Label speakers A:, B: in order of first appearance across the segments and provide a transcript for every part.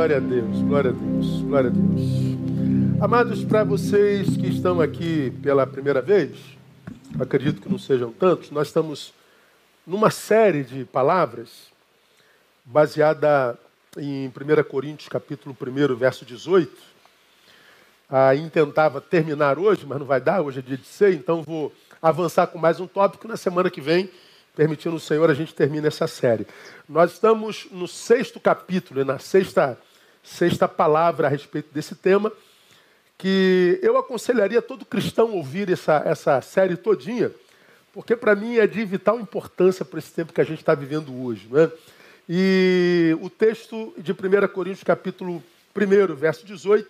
A: Glória a Deus, glória a Deus, glória a Deus. Amados, para vocês que estão aqui pela primeira vez, acredito que não sejam tantos, nós estamos numa série de palavras baseada em 1 Coríntios, capítulo 1, verso 18. Ah, intentava terminar hoje, mas não vai dar, hoje é dia de ser, então vou avançar com mais um tópico. Na semana que vem, permitindo o Senhor, a gente termina essa série. Nós estamos no sexto capítulo, na sexta, sexta palavra a respeito desse tema, que eu aconselharia todo cristão ouvir essa, essa série todinha, porque para mim é de vital importância para esse tempo que a gente está vivendo hoje. Né? E o texto de 1 Coríntios, capítulo 1, verso 18,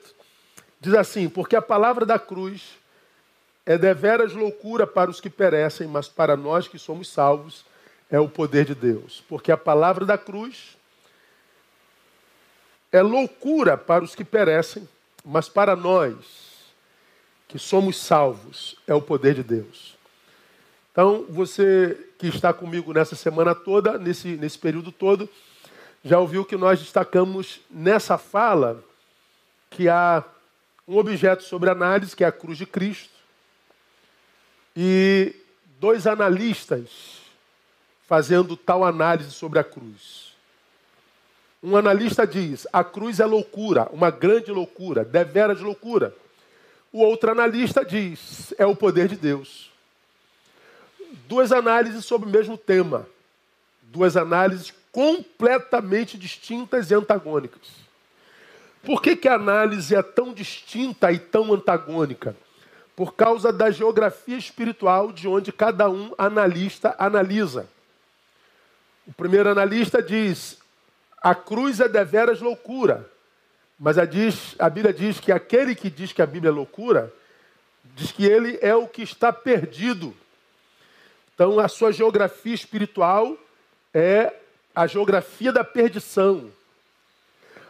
A: diz assim: Porque a palavra da cruz é deveras loucura para os que perecem, mas para nós que somos salvos é o poder de Deus. Porque a palavra da cruz é loucura para os que perecem, mas para nós que somos salvos é o poder de Deus. Então, você que está comigo nessa semana toda, nesse, nesse período todo, já ouviu que nós destacamos nessa fala que há um objeto sobre análise, que é a cruz de Cristo, e dois analistas fazendo tal análise sobre a cruz. Um analista diz: a cruz é loucura, uma grande loucura, deveras loucura. O outro analista diz: é o poder de Deus. Duas análises sobre o mesmo tema. Duas análises completamente distintas e antagônicas. Por que, que a análise é tão distinta e tão antagônica? por causa da geografia espiritual de onde cada um analista analisa. O primeiro analista diz: a cruz é deveras loucura. Mas a, diz, a Bíblia diz que aquele que diz que a Bíblia é loucura, diz que ele é o que está perdido. Então, a sua geografia espiritual é a geografia da perdição.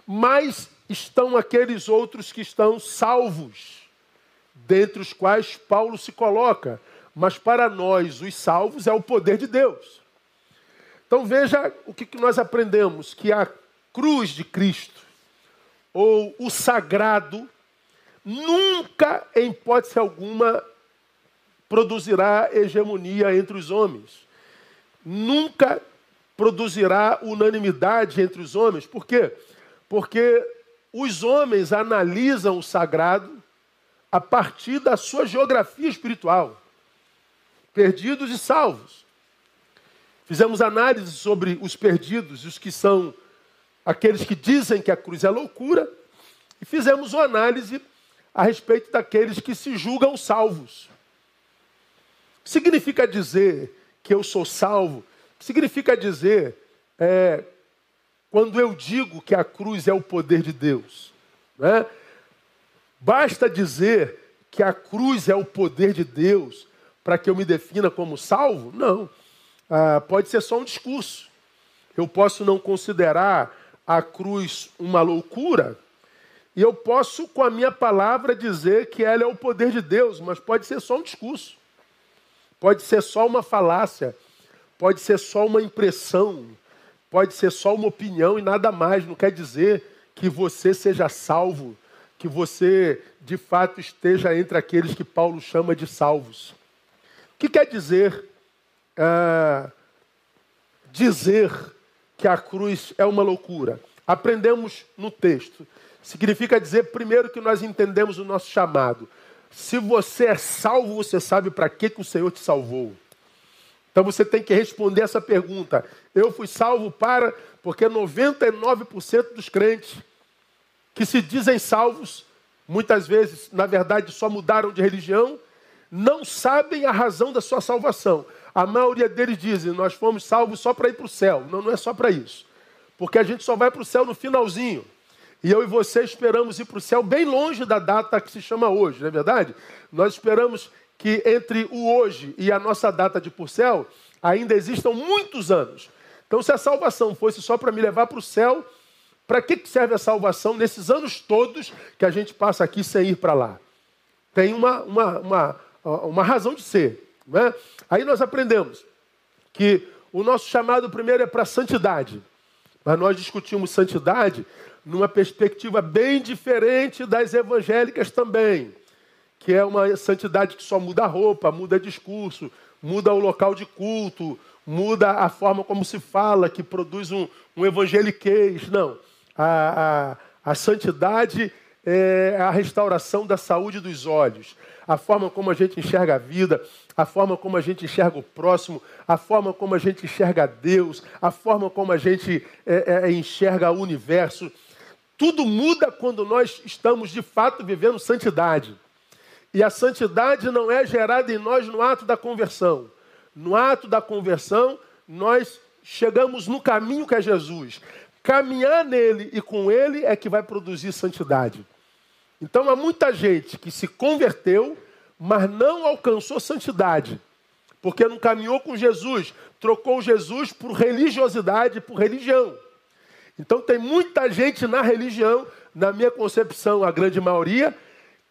A: Mas estão aqueles outros que estão salvos dentre os quais Paulo se coloca. Mas para nós, os salvos, é o poder de Deus. Então veja o que nós aprendemos: que a cruz de Cristo, ou o sagrado, nunca, em hipótese alguma, produzirá hegemonia entre os homens. Nunca produzirá unanimidade entre os homens. Por quê? Porque os homens analisam o sagrado a partir da sua geografia espiritual. Perdidos e salvos. Fizemos análise sobre os perdidos, os que são aqueles que dizem que a cruz é loucura, e fizemos uma análise a respeito daqueles que se julgam salvos. Significa dizer que eu sou salvo? Significa dizer é, quando eu digo que a cruz é o poder de Deus. Né? Basta dizer que a cruz é o poder de Deus para que eu me defina como salvo? Não. Ah, pode ser só um discurso. Eu posso não considerar a cruz uma loucura, e eu posso, com a minha palavra, dizer que ela é o poder de Deus, mas pode ser só um discurso. Pode ser só uma falácia. Pode ser só uma impressão. Pode ser só uma opinião e nada mais. Não quer dizer que você seja salvo que você de fato esteja entre aqueles que Paulo chama de salvos. O que quer dizer é, dizer que a cruz é uma loucura? Aprendemos no texto. Significa dizer, primeiro, que nós entendemos o nosso chamado. Se você é salvo, você sabe para que, que o Senhor te salvou. Então você tem que responder essa pergunta. Eu fui salvo para, porque 99% dos crentes que se dizem salvos, muitas vezes, na verdade, só mudaram de religião, não sabem a razão da sua salvação. A maioria deles dizem: Nós fomos salvos só para ir para o céu. Não, não é só para isso. Porque a gente só vai para o céu no finalzinho. E eu e você esperamos ir para o céu bem longe da data que se chama hoje, não é verdade? Nós esperamos que entre o hoje e a nossa data de ir para o céu ainda existam muitos anos. Então, se a salvação fosse só para me levar para o céu, para que serve a salvação nesses anos todos que a gente passa aqui sem ir para lá? Tem uma, uma, uma, uma razão de ser. Né? Aí nós aprendemos que o nosso chamado primeiro é para santidade. Mas nós discutimos santidade numa perspectiva bem diferente das evangélicas também, que é uma santidade que só muda a roupa, muda discurso, muda o local de culto, muda a forma como se fala, que produz um, um evangeliquez. Não. A, a, a santidade é a restauração da saúde dos olhos, a forma como a gente enxerga a vida, a forma como a gente enxerga o próximo, a forma como a gente enxerga Deus, a forma como a gente é, é, enxerga o universo. Tudo muda quando nós estamos de fato vivendo santidade. E a santidade não é gerada em nós no ato da conversão. No ato da conversão, nós chegamos no caminho que é Jesus. Caminhar nele e com ele é que vai produzir santidade. Então há muita gente que se converteu, mas não alcançou santidade, porque não caminhou com Jesus, trocou Jesus por religiosidade, por religião. Então tem muita gente na religião, na minha concepção, a grande maioria,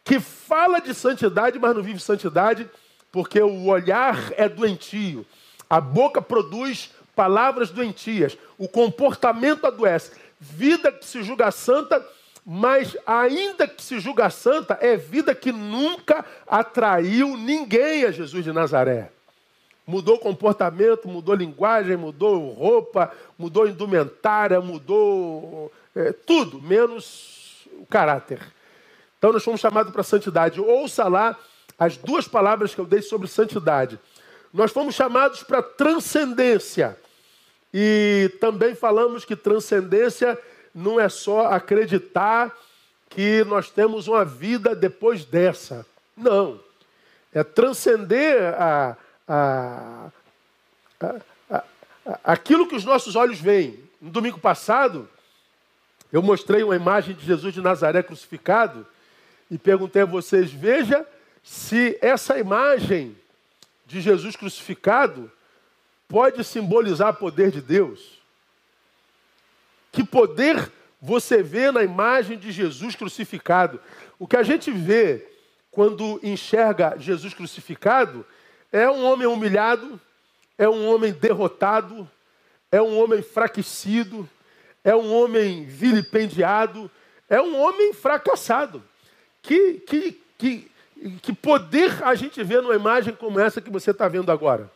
A: que fala de santidade, mas não vive santidade, porque o olhar é doentio, a boca produz palavras doentias, o comportamento adoece. Vida que se julga santa, mas ainda que se julga santa, é vida que nunca atraiu ninguém a Jesus de Nazaré. Mudou comportamento, mudou linguagem, mudou roupa, mudou indumentária, mudou é, tudo, menos o caráter. Então nós fomos chamados para santidade. Ouça lá as duas palavras que eu dei sobre santidade. Nós fomos chamados para transcendência. E também falamos que transcendência não é só acreditar que nós temos uma vida depois dessa. Não. É transcender a, a, a, aquilo que os nossos olhos veem. No domingo passado, eu mostrei uma imagem de Jesus de Nazaré crucificado e perguntei a vocês: veja se essa imagem de Jesus crucificado pode simbolizar o poder de Deus. Que poder você vê na imagem de Jesus crucificado? O que a gente vê quando enxerga Jesus crucificado é um homem humilhado, é um homem derrotado, é um homem enfraquecido, é um homem vilipendiado, é um homem fracassado. Que, que, que, que poder a gente vê numa imagem como essa que você está vendo agora?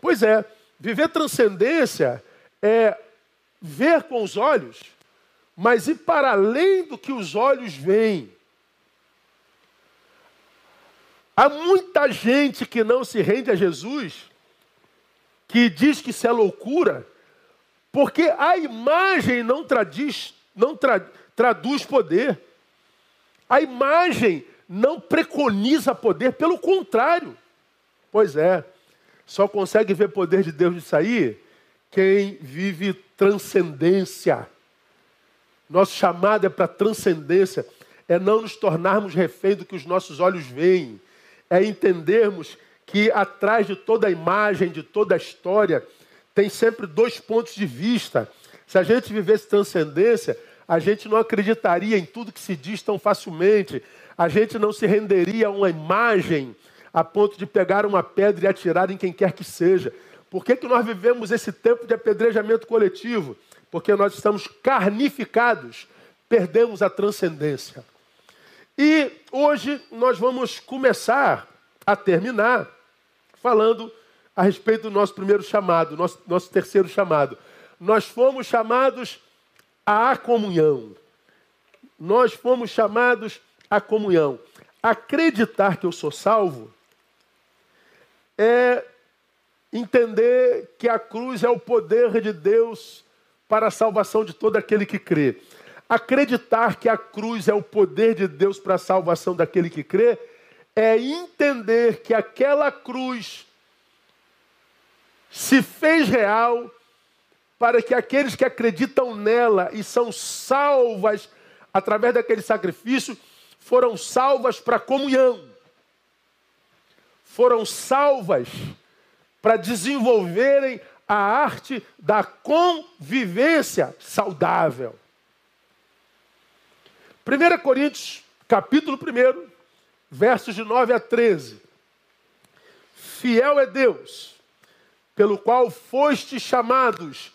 A: Pois é, viver transcendência é ver com os olhos, mas ir para além do que os olhos veem. Há muita gente que não se rende a Jesus, que diz que isso é loucura, porque a imagem não, traduz, não tra, traduz poder. A imagem não preconiza poder, pelo contrário. Pois é, só consegue ver poder de Deus de sair quem vive transcendência. Nosso chamado é para transcendência, é não nos tornarmos refém do que os nossos olhos veem, é entendermos que atrás de toda a imagem, de toda a história, tem sempre dois pontos de vista. Se a gente vivesse transcendência, a gente não acreditaria em tudo que se diz tão facilmente, a gente não se renderia a uma imagem a ponto de pegar uma pedra e atirar em quem quer que seja. Por que, que nós vivemos esse tempo de apedrejamento coletivo? Porque nós estamos carnificados, perdemos a transcendência. E hoje nós vamos começar a terminar falando a respeito do nosso primeiro chamado, nosso, nosso terceiro chamado. Nós fomos chamados à comunhão. Nós fomos chamados à comunhão. Acreditar que eu sou salvo é entender que a cruz é o poder de Deus para a salvação de todo aquele que crê. Acreditar que a cruz é o poder de Deus para a salvação daquele que crê é entender que aquela cruz se fez real para que aqueles que acreditam nela e são salvas através daquele sacrifício foram salvas para comunhão foram salvas para desenvolverem a arte da convivência saudável. 1 Coríntios, capítulo 1, versos de 9 a 13. Fiel é Deus, pelo qual foste chamados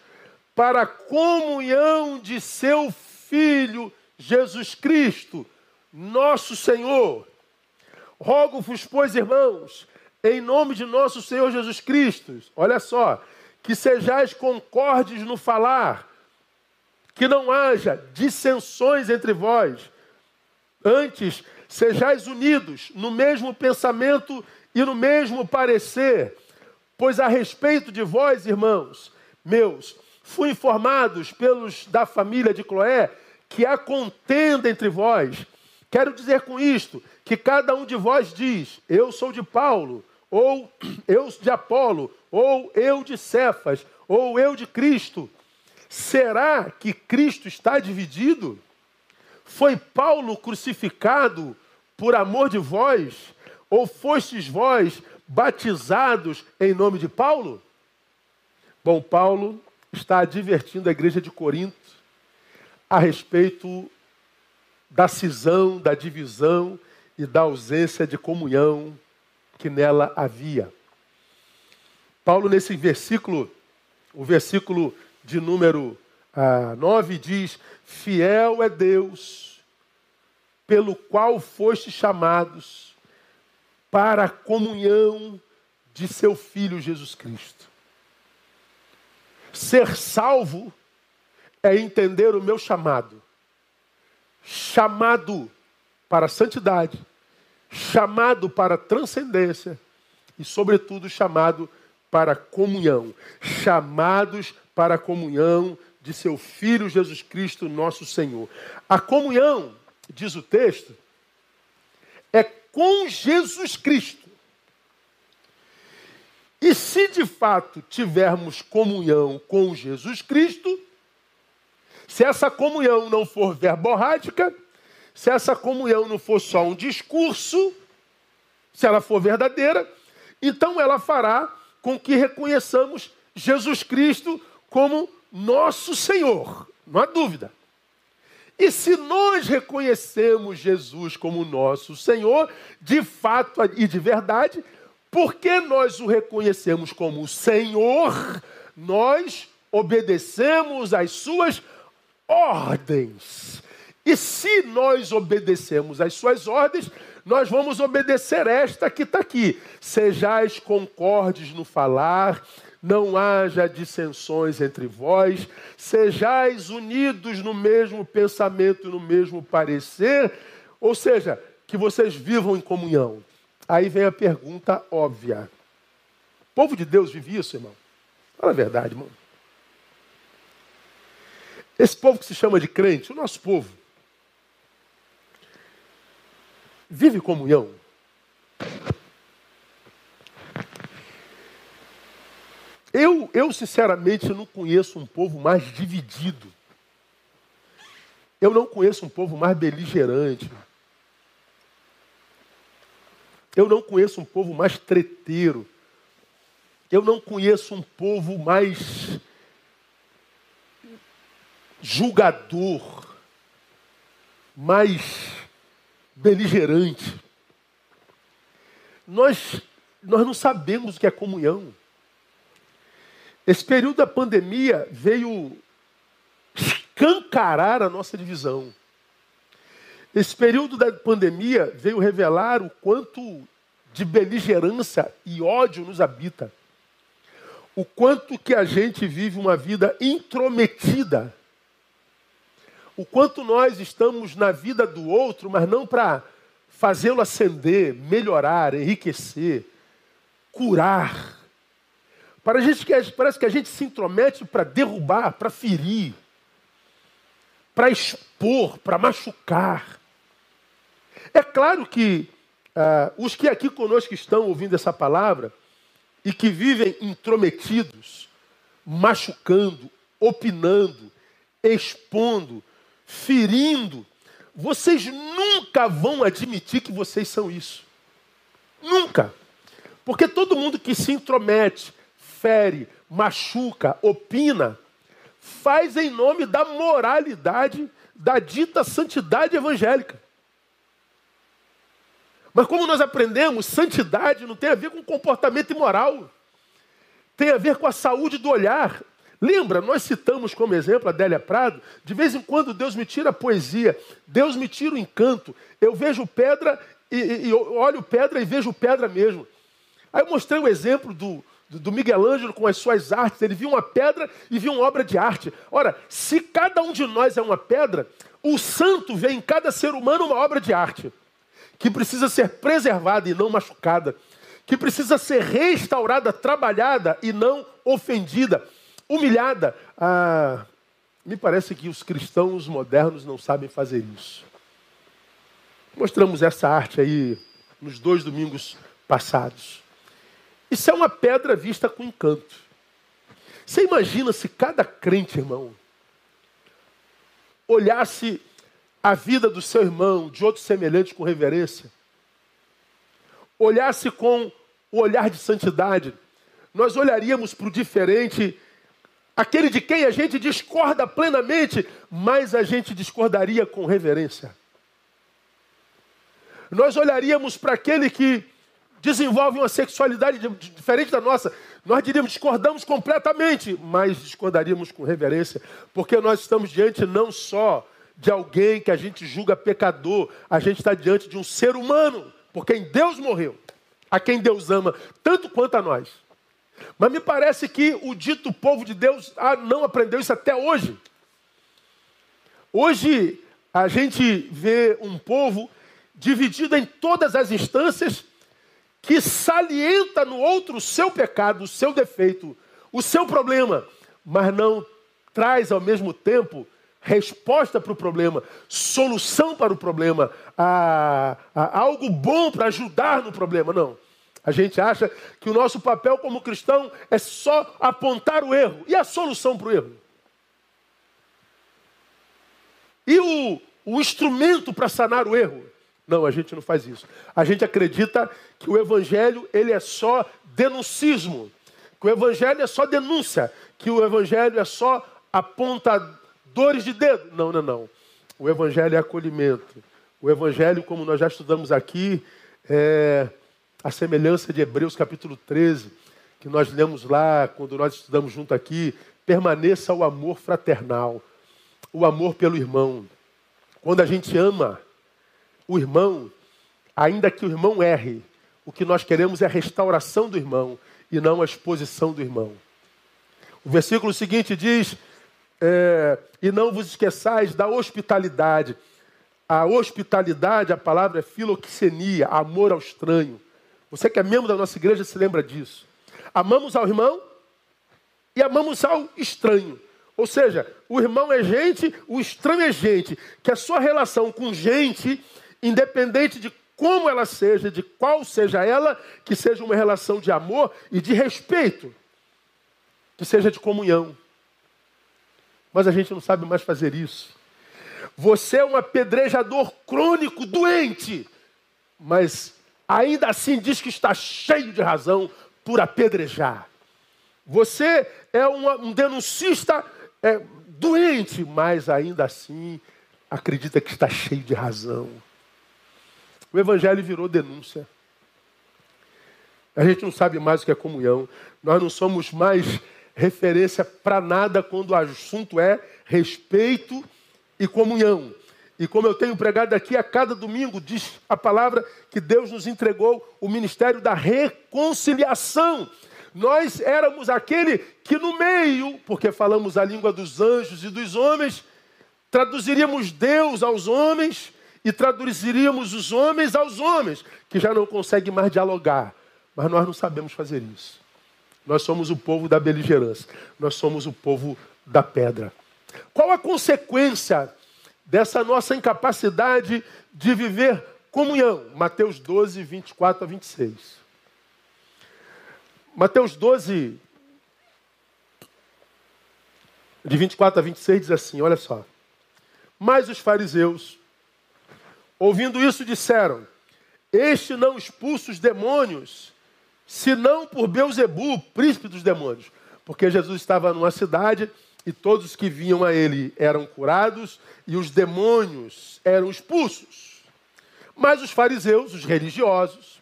A: para a comunhão de seu Filho Jesus Cristo, nosso Senhor. Rogo-vos, pois, irmãos, em nome de nosso Senhor Jesus Cristo, olha só, que sejais concordes no falar, que não haja dissensões entre vós, antes sejais unidos no mesmo pensamento e no mesmo parecer, pois a respeito de vós, irmãos meus, fui informados pelos da família de Cloé que há contenda entre vós. Quero dizer com isto que cada um de vós diz: Eu sou de Paulo, ou eu de Apolo, ou eu de Cefas, ou eu de Cristo. Será que Cristo está dividido? Foi Paulo crucificado por amor de vós? Ou fostes vós batizados em nome de Paulo? Bom, Paulo está advertindo a igreja de Corinto a respeito da cisão, da divisão e da ausência de comunhão que nela havia. Paulo, nesse versículo, o versículo de número ah, 9 diz: Fiel é Deus, pelo qual foste chamados para a comunhão de seu Filho Jesus Cristo. Ser salvo é entender o meu chamado. Chamado para a santidade, chamado para a transcendência e, sobretudo, chamado para a comunhão. Chamados para a comunhão de seu Filho Jesus Cristo, nosso Senhor. A comunhão, diz o texto, é com Jesus Cristo. E se de fato tivermos comunhão com Jesus Cristo, se essa comunhão não for verborrágica, se essa comunhão não for só um discurso, se ela for verdadeira, então ela fará com que reconheçamos Jesus Cristo como nosso Senhor, não há dúvida. E se nós reconhecemos Jesus como nosso Senhor, de fato e de verdade, porque nós o reconhecemos como Senhor, nós obedecemos às suas ordens. E se nós obedecemos às suas ordens, nós vamos obedecer esta que está aqui. Sejais concordes no falar, não haja dissensões entre vós, sejais unidos no mesmo pensamento e no mesmo parecer, ou seja, que vocês vivam em comunhão. Aí vem a pergunta óbvia. O povo de Deus vive isso, irmão? Fala a verdade, irmão. Esse povo que se chama de crente, o nosso povo, vive comunhão? Eu, eu, sinceramente, não conheço um povo mais dividido. Eu não conheço um povo mais beligerante. Eu não conheço um povo mais treteiro. Eu não conheço um povo mais julgador, mais beligerante. Nós, nós não sabemos o que é comunhão. Esse período da pandemia veio escancarar a nossa divisão. Esse período da pandemia veio revelar o quanto de beligerância e ódio nos habita. O quanto que a gente vive uma vida intrometida o quanto nós estamos na vida do outro, mas não para fazê-lo ascender, melhorar, enriquecer, curar. Para a gente, parece que a gente se intromete para derrubar, para ferir, para expor, para machucar. É claro que uh, os que aqui conosco estão ouvindo essa palavra e que vivem intrometidos, machucando, opinando, expondo, ferindo, vocês nunca vão admitir que vocês são isso. Nunca. Porque todo mundo que se intromete, fere, machuca, opina, faz em nome da moralidade, da dita santidade evangélica. Mas como nós aprendemos, santidade não tem a ver com comportamento imoral. Tem a ver com a saúde do olhar. Lembra, nós citamos como exemplo a Adélia Prado. De vez em quando Deus me tira a poesia, Deus me tira o encanto. Eu vejo pedra e, e, e olho pedra e vejo pedra mesmo. Aí eu mostrei o exemplo do, do Miguel Ângelo com as suas artes. Ele viu uma pedra e viu uma obra de arte. Ora, se cada um de nós é uma pedra, o santo vê em cada ser humano uma obra de arte que precisa ser preservada e não machucada, que precisa ser restaurada, trabalhada e não ofendida humilhada. Ah, me parece que os cristãos modernos não sabem fazer isso. Mostramos essa arte aí nos dois domingos passados. Isso é uma pedra vista com encanto. Você imagina se cada crente, irmão, olhasse a vida do seu irmão, de outro semelhante, com reverência, olhasse com o olhar de santidade, nós olharíamos para o diferente aquele de quem a gente discorda plenamente, mas a gente discordaria com reverência. Nós olharíamos para aquele que desenvolve uma sexualidade diferente da nossa, nós diríamos discordamos completamente, mas discordaríamos com reverência, porque nós estamos diante não só de alguém que a gente julga pecador, a gente está diante de um ser humano, por quem Deus morreu, a quem Deus ama, tanto quanto a nós. Mas me parece que o dito povo de Deus ah, não aprendeu isso até hoje. Hoje a gente vê um povo dividido em todas as instâncias que salienta no outro o seu pecado, o seu defeito, o seu problema, mas não traz ao mesmo tempo resposta para o problema, solução para o problema, a, a, algo bom para ajudar no problema. Não. A gente acha que o nosso papel como cristão é só apontar o erro. E a solução para o erro? E o, o instrumento para sanar o erro? Não, a gente não faz isso. A gente acredita que o evangelho ele é só denuncismo, que o evangelho é só denúncia, que o evangelho é só apontadores de dedo. Não, não, não. O evangelho é acolhimento. O evangelho, como nós já estudamos aqui, é a semelhança de Hebreus capítulo 13, que nós lemos lá quando nós estudamos junto aqui, permaneça o amor fraternal, o amor pelo irmão. Quando a gente ama o irmão, ainda que o irmão erre, o que nós queremos é a restauração do irmão e não a exposição do irmão. O versículo seguinte diz: é, E não vos esqueçais da hospitalidade. A hospitalidade, a palavra é filoxenia, amor ao estranho. Você que é membro da nossa igreja se lembra disso. Amamos ao irmão e amamos ao estranho. Ou seja, o irmão é gente, o estranho é gente. Que a sua relação com gente, independente de como ela seja, de qual seja ela, que seja uma relação de amor e de respeito, que seja de comunhão. Mas a gente não sabe mais fazer isso. Você é um apedrejador crônico, doente, mas ainda assim diz que está cheio de razão por apedrejar. Você é um denuncista é, doente, mas ainda assim acredita que está cheio de razão. O evangelho virou denúncia. A gente não sabe mais o que é comunhão. Nós não somos mais referência para nada quando o assunto é respeito e comunhão. E como eu tenho pregado aqui a cada domingo, diz a palavra que Deus nos entregou o ministério da reconciliação. Nós éramos aquele que no meio, porque falamos a língua dos anjos e dos homens, traduziríamos Deus aos homens e traduziríamos os homens aos homens, que já não conseguem mais dialogar. Mas nós não sabemos fazer isso. Nós somos o povo da beligerância. Nós somos o povo da pedra. Qual a consequência dessa nossa incapacidade de viver comunhão. Mateus 12, 24 a 26. Mateus 12, de 24 a 26, diz assim: olha só. Mas os fariseus, ouvindo isso, disseram: Este não expulsa os demônios, senão por Beuzebu, príncipe dos demônios. Porque Jesus estava numa cidade e todos os que vinham a ele eram curados e os demônios eram expulsos. Mas os fariseus, os religiosos,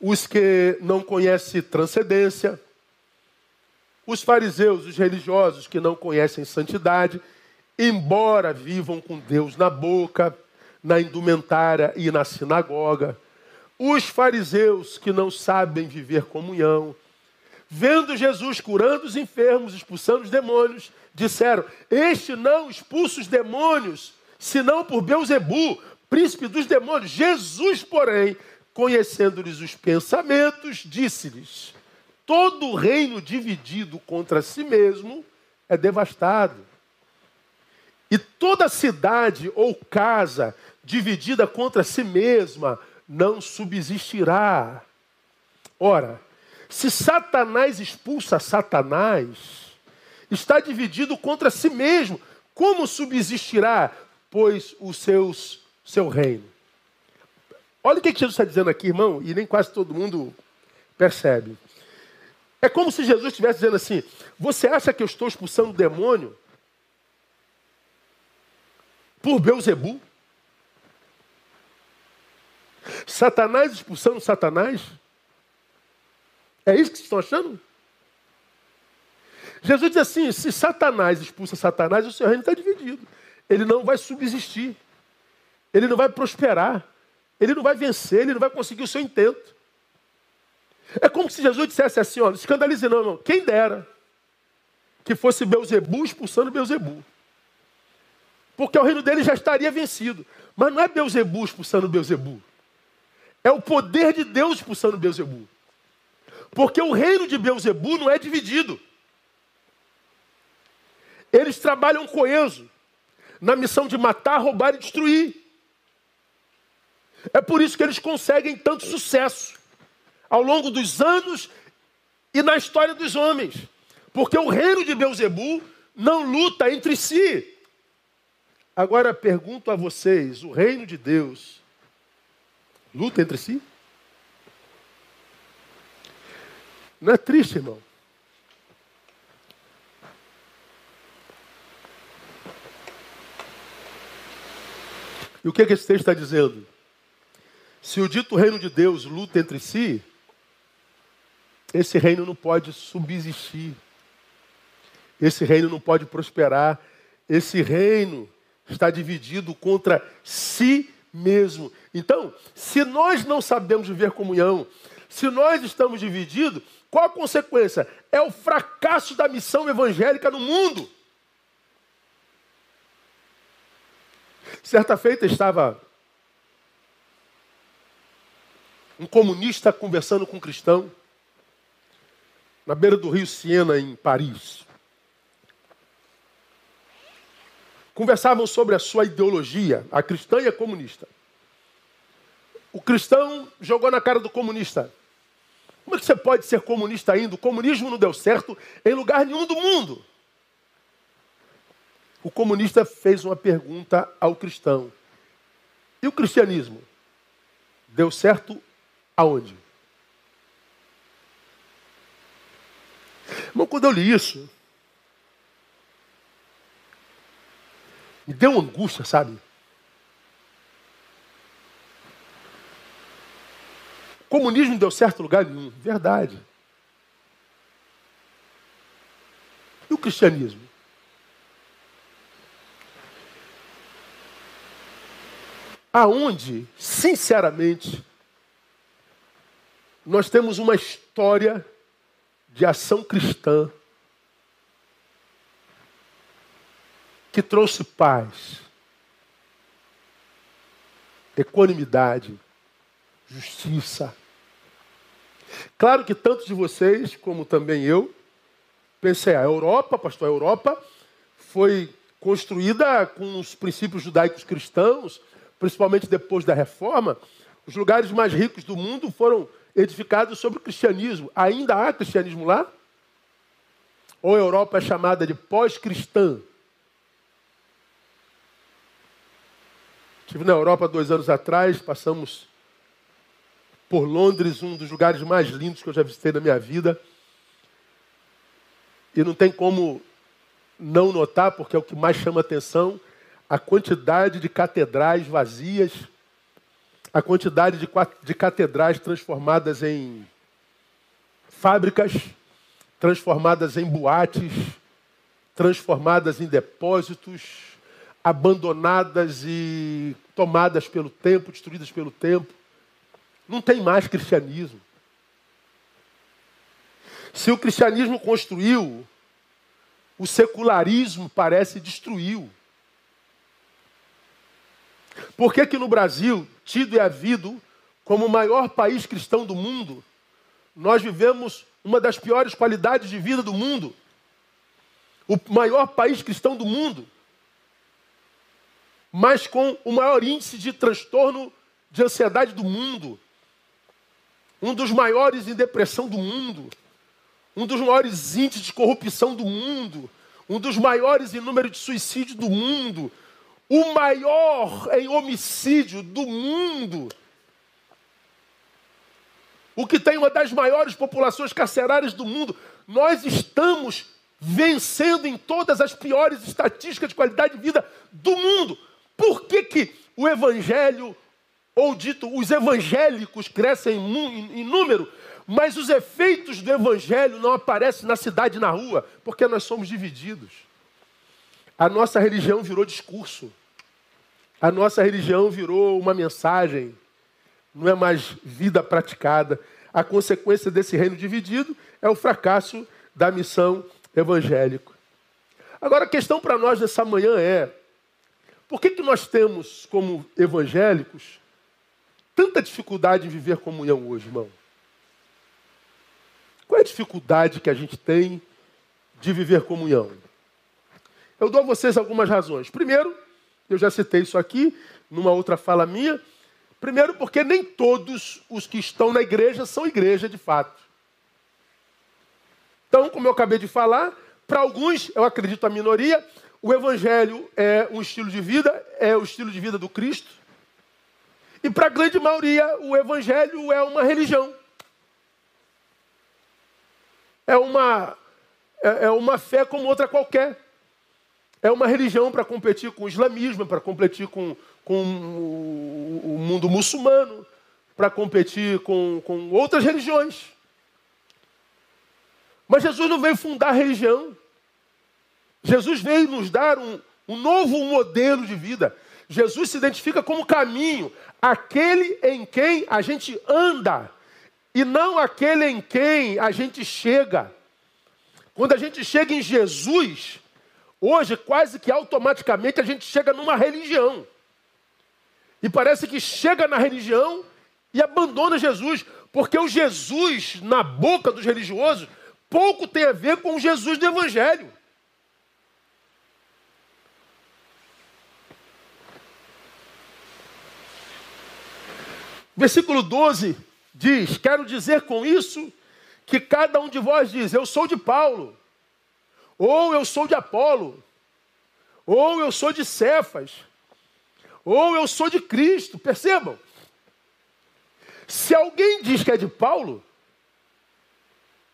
A: os que não conhecem transcendência, Os fariseus, os religiosos que não conhecem santidade, embora vivam com Deus na boca, na indumentária e na sinagoga. Os fariseus que não sabem viver comunhão, vendo Jesus curando os enfermos, expulsando os demônios, disseram: Este não expulsa os demônios, senão por Beuzebu, príncipe dos demônios. Jesus, porém, conhecendo-lhes os pensamentos, disse-lhes: Todo reino dividido contra si mesmo é devastado. E toda cidade ou casa dividida contra si mesma não subsistirá. Ora, se Satanás expulsa Satanás, está dividido contra si mesmo. Como subsistirá, pois, o seus, seu reino? Olha o que Jesus está dizendo aqui, irmão, e nem quase todo mundo percebe. É como se Jesus estivesse dizendo assim: Você acha que eu estou expulsando o demônio por Beuzebu? Satanás expulsando Satanás? É isso que vocês estão achando? Jesus diz assim: se Satanás expulsa Satanás, o seu reino está dividido. Ele não vai subsistir. Ele não vai prosperar. Ele não vai vencer. Ele não vai conseguir o seu intento. É como se Jesus dissesse assim: olha, escandalize não, irmão. Quem dera que fosse Beuzebu expulsando Beuzebu. Porque o reino dele já estaria vencido. Mas não é Beuzebu expulsando Beuzebu. É o poder de Deus expulsando Beuzebu. Porque o reino de Beuzebu não é dividido. Eles trabalham coeso na missão de matar, roubar e destruir. É por isso que eles conseguem tanto sucesso ao longo dos anos e na história dos homens. Porque o reino de Beuzebu não luta entre si. Agora pergunto a vocês: o reino de Deus luta entre si? Não é triste, irmão? E o que, é que esse texto está dizendo? Se o dito reino de Deus luta entre si, esse reino não pode subsistir. Esse reino não pode prosperar. Esse reino está dividido contra si mesmo. Então, se nós não sabemos viver comunhão, se nós estamos divididos, qual a consequência? É o fracasso da missão evangélica no mundo. Certa feita estava um comunista conversando com um cristão na beira do rio Siena, em Paris. Conversavam sobre a sua ideologia, a cristã e a comunista. O cristão jogou na cara do comunista. Como é que você pode ser comunista ainda? O comunismo não deu certo em lugar nenhum do mundo. O comunista fez uma pergunta ao cristão. E o cristianismo? Deu certo aonde? Irmão, quando eu li isso, me deu angústia, sabe? Comunismo deu certo lugar nenhum. Verdade. E o cristianismo? Aonde, sinceramente, nós temos uma história de ação cristã que trouxe paz, equanimidade, justiça, Claro que tantos de vocês, como também eu, pensei, a Europa, pastor, a Europa foi construída com os princípios judaicos cristãos, principalmente depois da reforma. Os lugares mais ricos do mundo foram edificados sobre o cristianismo. Ainda há cristianismo lá? Ou a Europa é chamada de pós-cristã? Estive na Europa dois anos atrás, passamos por Londres, um dos lugares mais lindos que eu já visitei na minha vida. E não tem como não notar, porque é o que mais chama atenção, a quantidade de catedrais vazias, a quantidade de, de catedrais transformadas em fábricas, transformadas em boates, transformadas em depósitos, abandonadas e tomadas pelo tempo, destruídas pelo tempo. Não tem mais cristianismo. Se o cristianismo construiu, o secularismo parece destruiu. Por que, que no Brasil, tido e havido como o maior país cristão do mundo, nós vivemos uma das piores qualidades de vida do mundo? O maior país cristão do mundo, mas com o maior índice de transtorno de ansiedade do mundo, um dos maiores em depressão do mundo, um dos maiores índices de corrupção do mundo, um dos maiores em número de suicídio do mundo, o maior em homicídio do mundo, o que tem uma das maiores populações carcerárias do mundo. Nós estamos vencendo em todas as piores estatísticas de qualidade de vida do mundo. Por que, que o evangelho, ou dito, os evangélicos crescem em, número, mas os efeitos do evangelho não aparecem na cidade, na rua, porque nós somos divididos. A nossa religião virou discurso. A nossa religião virou uma mensagem. Não é mais vida praticada. A consequência desse reino dividido é o fracasso da missão evangélica. Agora, a questão para nós nessa manhã é: por que, que nós temos, como evangélicos, tanta dificuldade em viver comunhão hoje, irmão? Qual é a dificuldade que a gente tem de viver comunhão? Eu dou a vocês algumas razões. Primeiro, eu já citei isso aqui numa outra fala minha. Primeiro, porque nem todos os que estão na igreja são igreja de fato. Então, como eu acabei de falar, para alguns, eu acredito a minoria, o evangelho é um estilo de vida, é o estilo de vida do Cristo. E para a grande maioria, o evangelho é uma religião. É uma, é, é uma fé como outra qualquer. É uma religião para competir com o islamismo, para competir com, com o mundo muçulmano, para competir com, com outras religiões. Mas Jesus não veio fundar religião. Jesus veio nos dar um, um novo modelo de vida. Jesus se identifica como caminho, aquele em quem a gente anda, e não aquele em quem a gente chega. Quando a gente chega em Jesus, hoje quase que automaticamente a gente chega numa religião. E parece que chega na religião e abandona Jesus, porque o Jesus na boca dos religiosos pouco tem a ver com o Jesus do Evangelho. Versículo 12 diz: Quero dizer com isso que cada um de vós diz: Eu sou de Paulo, ou eu sou de Apolo, ou eu sou de Cefas, ou eu sou de Cristo. Percebam? Se alguém diz que é de Paulo,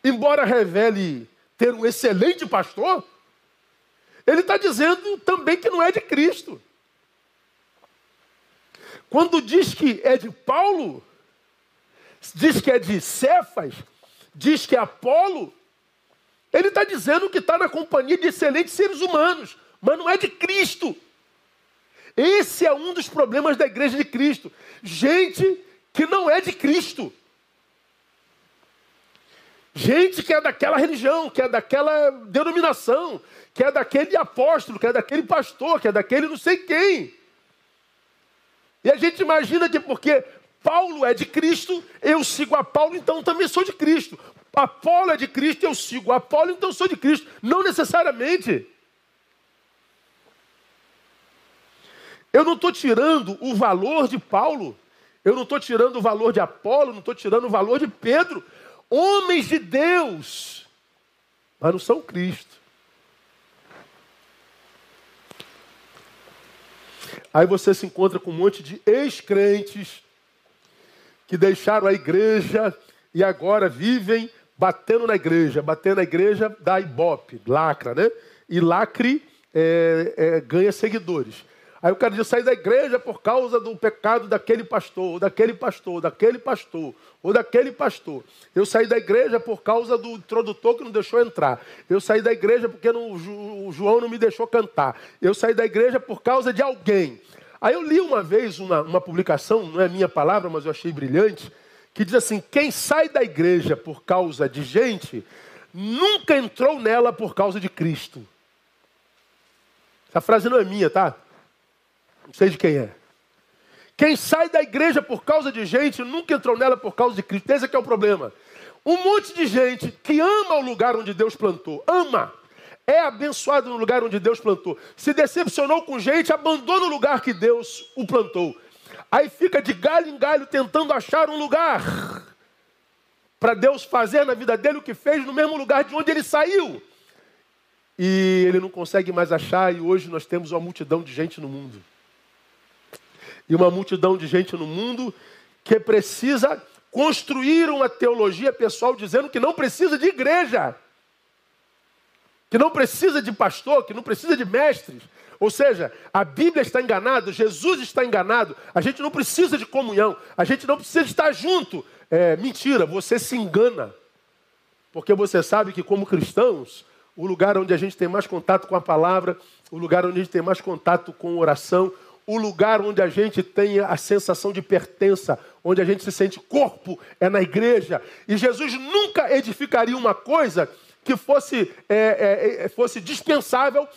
A: embora revele ter um excelente pastor, ele está dizendo também que não é de Cristo. Quando diz que é de Paulo, diz que é de Cefas, diz que é Apolo, ele está dizendo que está na companhia de excelentes seres humanos, mas não é de Cristo. Esse é um dos problemas da igreja de Cristo. Gente que não é de Cristo. Gente que é daquela religião, que é daquela denominação, que é daquele apóstolo, que é daquele pastor, que é daquele não sei quem. E a gente imagina que porque Paulo é de Cristo, eu sigo a Paulo, então também sou de Cristo. Apolo é de Cristo, eu sigo Apolo, então sou de Cristo. Não necessariamente. Eu não estou tirando o valor de Paulo, eu não estou tirando o valor de Apolo, não estou tirando o valor de Pedro. Homens de Deus, mas não são Cristo. Aí você se encontra com um monte de ex-crentes que deixaram a igreja e agora vivem batendo na igreja. Batendo na igreja dá ibope, lacra, né? E lacre é, é, ganha seguidores. Aí o cara diz, sair da igreja por causa do pecado daquele pastor, daquele pastor, daquele pastor, ou daquele pastor. Eu saí da igreja por causa do introdutor que não deixou entrar. Eu saí da igreja porque não, o João não me deixou cantar. Eu saí da igreja por causa de alguém. Aí eu li uma vez uma, uma publicação, não é minha palavra, mas eu achei brilhante, que diz assim: quem sai da igreja por causa de gente, nunca entrou nela por causa de Cristo. Essa frase não é minha, tá? Não sei de quem é. Quem sai da igreja por causa de gente nunca entrou nela por causa de Cristo. Esse é que é o problema. Um monte de gente que ama o lugar onde Deus plantou, ama, é abençoado no lugar onde Deus plantou. Se decepcionou com gente, abandona o lugar que Deus o plantou. Aí fica de galho em galho tentando achar um lugar para Deus fazer na vida dele o que fez no mesmo lugar de onde ele saiu. E ele não consegue mais achar, e hoje nós temos uma multidão de gente no mundo e uma multidão de gente no mundo que precisa construir uma teologia pessoal dizendo que não precisa de igreja, que não precisa de pastor, que não precisa de mestres. Ou seja, a Bíblia está enganada, Jesus está enganado, a gente não precisa de comunhão, a gente não precisa estar junto. É, mentira, você se engana. Porque você sabe que, como cristãos, o lugar onde a gente tem mais contato com a palavra, o lugar onde a gente tem mais contato com oração, o lugar onde a gente tem a sensação de pertença, onde a gente se sente corpo, é na igreja. E Jesus nunca edificaria uma coisa que fosse, é, é, é fosse dispensável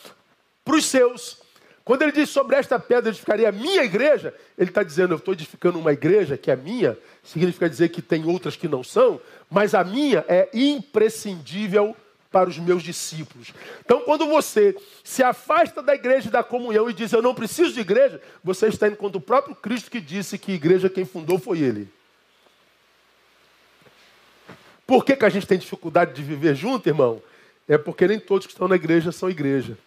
A: para os seus. Quando ele diz sobre esta pedra edificaria a minha igreja, ele está dizendo, eu estou edificando uma igreja que é minha, significa dizer que tem outras que não são, mas a minha é imprescindível para os meus discípulos. Então, quando você se afasta da igreja e da comunhão e diz eu não preciso de igreja, você está indo contra o próprio Cristo que disse que igreja quem fundou foi ele. Por que, que a gente tem dificuldade de viver junto, irmão? É porque nem todos que estão na igreja são igreja.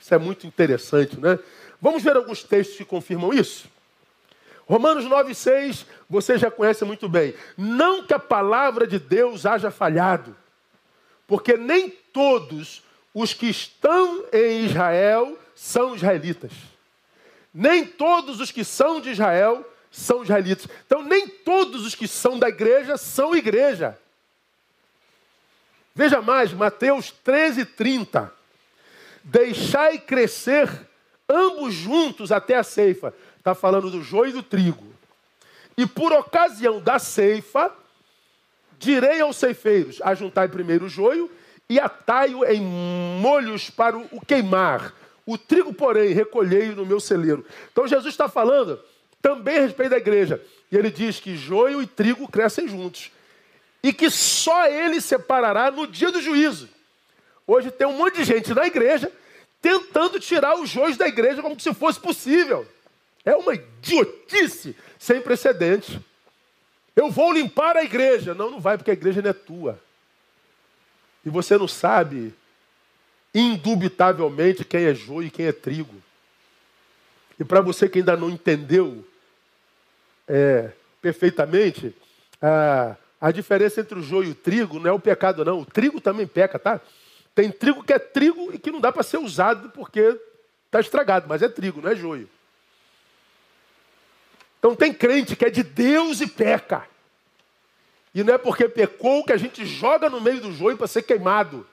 A: Isso é muito interessante, né? Vamos ver alguns textos que confirmam isso? Romanos 9,6, você já conhece muito bem. Não que a palavra de Deus haja falhado porque nem todos os que estão em Israel são israelitas. Nem todos os que são de Israel são israelitas. Então, nem todos os que são da igreja são igreja. Veja mais, Mateus 13, 30. Deixai crescer ambos juntos até a ceifa. Está falando do joio e do trigo. E por ocasião da ceifa, Direi aos ceifeiros: ajuntai primeiro o joio e atai-o em molhos para o queimar. O trigo, porém, recolhei no meu celeiro. Então Jesus está falando também a respeito da igreja. E ele diz que joio e trigo crescem juntos. E que só ele separará no dia do juízo. Hoje tem um monte de gente na igreja tentando tirar os joios da igreja como se fosse possível. É uma idiotice sem precedentes. Eu vou limpar a igreja. Não, não vai, porque a igreja não é tua. E você não sabe, indubitavelmente, quem é joio e quem é trigo. E para você que ainda não entendeu é, perfeitamente, a, a diferença entre o joio e o trigo não é o pecado, não. O trigo também peca, tá? Tem trigo que é trigo e que não dá para ser usado porque está estragado, mas é trigo, não é joio. Então tem crente que é de Deus e peca. E não é porque pecou que a gente joga no meio do joio para ser queimado.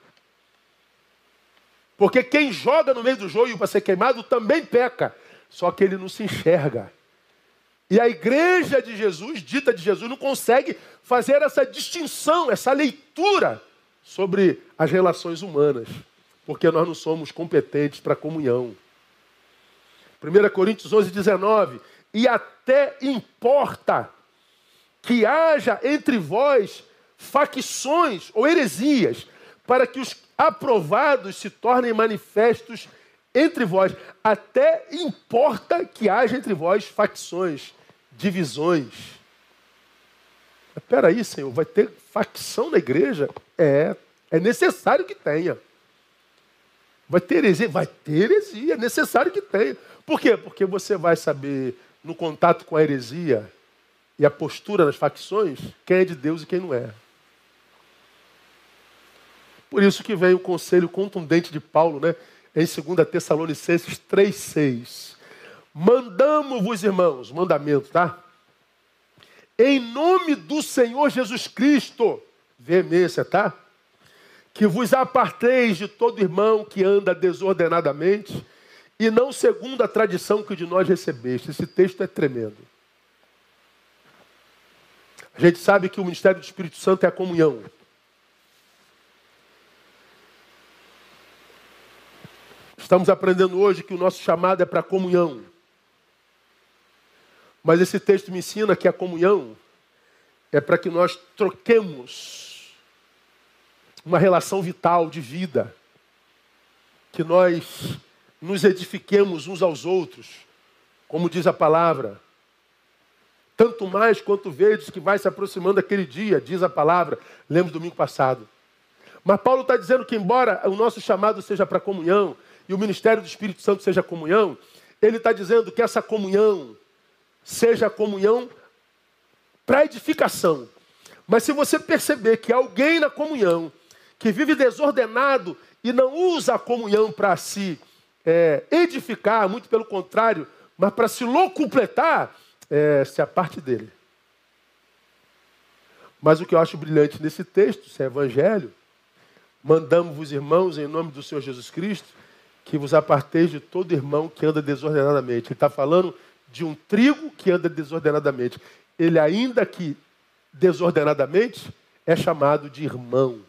A: Porque quem joga no meio do joio para ser queimado também peca. Só que ele não se enxerga. E a igreja de Jesus, dita de Jesus, não consegue fazer essa distinção, essa leitura sobre as relações humanas. Porque nós não somos competentes para comunhão. 1 Coríntios 11, 19 e até importa que haja entre vós facções ou heresias, para que os aprovados se tornem manifestos entre vós. Até importa que haja entre vós facções, divisões. Espera aí, Senhor, vai ter facção na igreja? É, é necessário que tenha. Vai ter heresia? Vai ter heresia, é necessário que tenha. Por quê? Porque você vai saber no contato com a heresia e a postura nas facções, quem é de Deus e quem não é. Por isso que vem o conselho contundente de Paulo, né? Em 2 Tessalonicenses 3,6. Mandamos-vos, irmãos, mandamento, tá? Em nome do Senhor Jesus Cristo, veemência, tá? Que vos aparteis de todo irmão que anda desordenadamente e não segundo a tradição que de nós recebeste. Esse texto é tremendo. A gente sabe que o ministério do Espírito Santo é a comunhão. Estamos aprendendo hoje que o nosso chamado é para comunhão. Mas esse texto me ensina que a comunhão é para que nós troquemos uma relação vital de vida, que nós nos edifiquemos uns aos outros, como diz a palavra. Tanto mais quanto vedes que vai se aproximando aquele dia, diz a palavra. Lemos domingo passado. Mas Paulo está dizendo que, embora o nosso chamado seja para comunhão e o ministério do Espírito Santo seja comunhão, ele está dizendo que essa comunhão seja comunhão para edificação. Mas se você perceber que alguém na comunhão que vive desordenado e não usa a comunhão para se é, edificar, muito pelo contrário, mas para se locupletar, é, se a parte dele. Mas o que eu acho brilhante nesse texto, esse evangelho, mandamos-vos, irmãos, em nome do Senhor Jesus Cristo, que vos aparteis de todo irmão que anda desordenadamente. Ele está falando de um trigo que anda desordenadamente. Ele, ainda que desordenadamente, é chamado de irmão.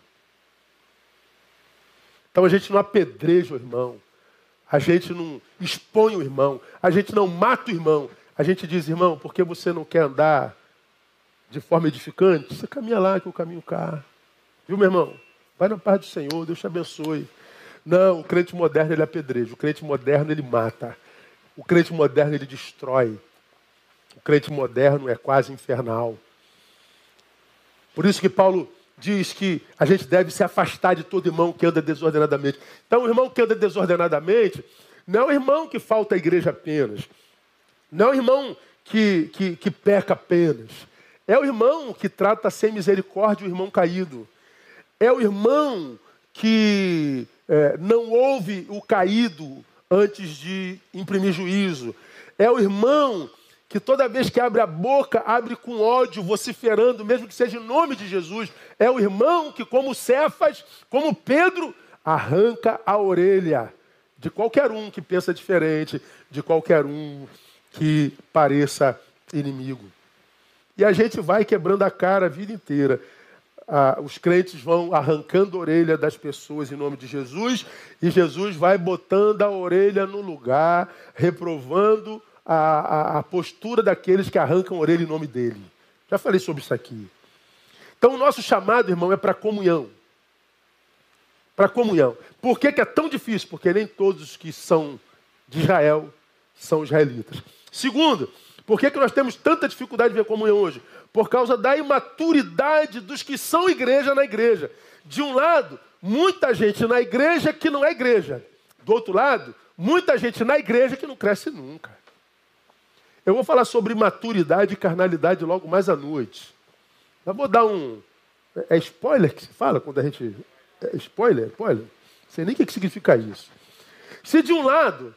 A: Então a gente não apedreja o irmão, a gente não expõe o irmão, a gente não mata o irmão, a gente diz, irmão, por que você não quer andar de forma edificante? Você caminha lá que o caminho cá. Viu, meu irmão? Vai na paz do Senhor, Deus te abençoe. Não, o crente moderno ele apedreja, o crente moderno ele mata. O crente moderno ele destrói. O crente moderno é quase infernal. Por isso que Paulo diz que a gente deve se afastar de todo irmão que anda desordenadamente. Então, o irmão que anda desordenadamente não é o irmão que falta à igreja apenas. Não é o irmão que, que, que peca apenas. É o irmão que trata sem misericórdia o irmão caído. É o irmão que é, não ouve o caído antes de imprimir juízo. É o irmão que toda vez que abre a boca, abre com ódio, vociferando, mesmo que seja em nome de Jesus. É o irmão que, como Cefas, como Pedro, arranca a orelha de qualquer um que pensa diferente, de qualquer um que pareça inimigo. E a gente vai quebrando a cara a vida inteira. Ah, os crentes vão arrancando a orelha das pessoas em nome de Jesus, e Jesus vai botando a orelha no lugar, reprovando a, a, a postura daqueles que arrancam orelha em nome dele. Já falei sobre isso aqui. Então, o nosso chamado, irmão, é para comunhão. Para comunhão. Por que, que é tão difícil? Porque nem todos que são de Israel são israelitas. Segundo, por que, que nós temos tanta dificuldade de ver comunhão hoje? Por causa da imaturidade dos que são igreja na igreja. De um lado, muita gente na igreja que não é igreja. Do outro lado, muita gente na igreja que não cresce nunca. Eu vou falar sobre maturidade e carnalidade logo mais à noite. Eu vou dar um. É spoiler que se fala quando a gente. É spoiler? Spoiler? Não sei nem o que significa isso. Se de um lado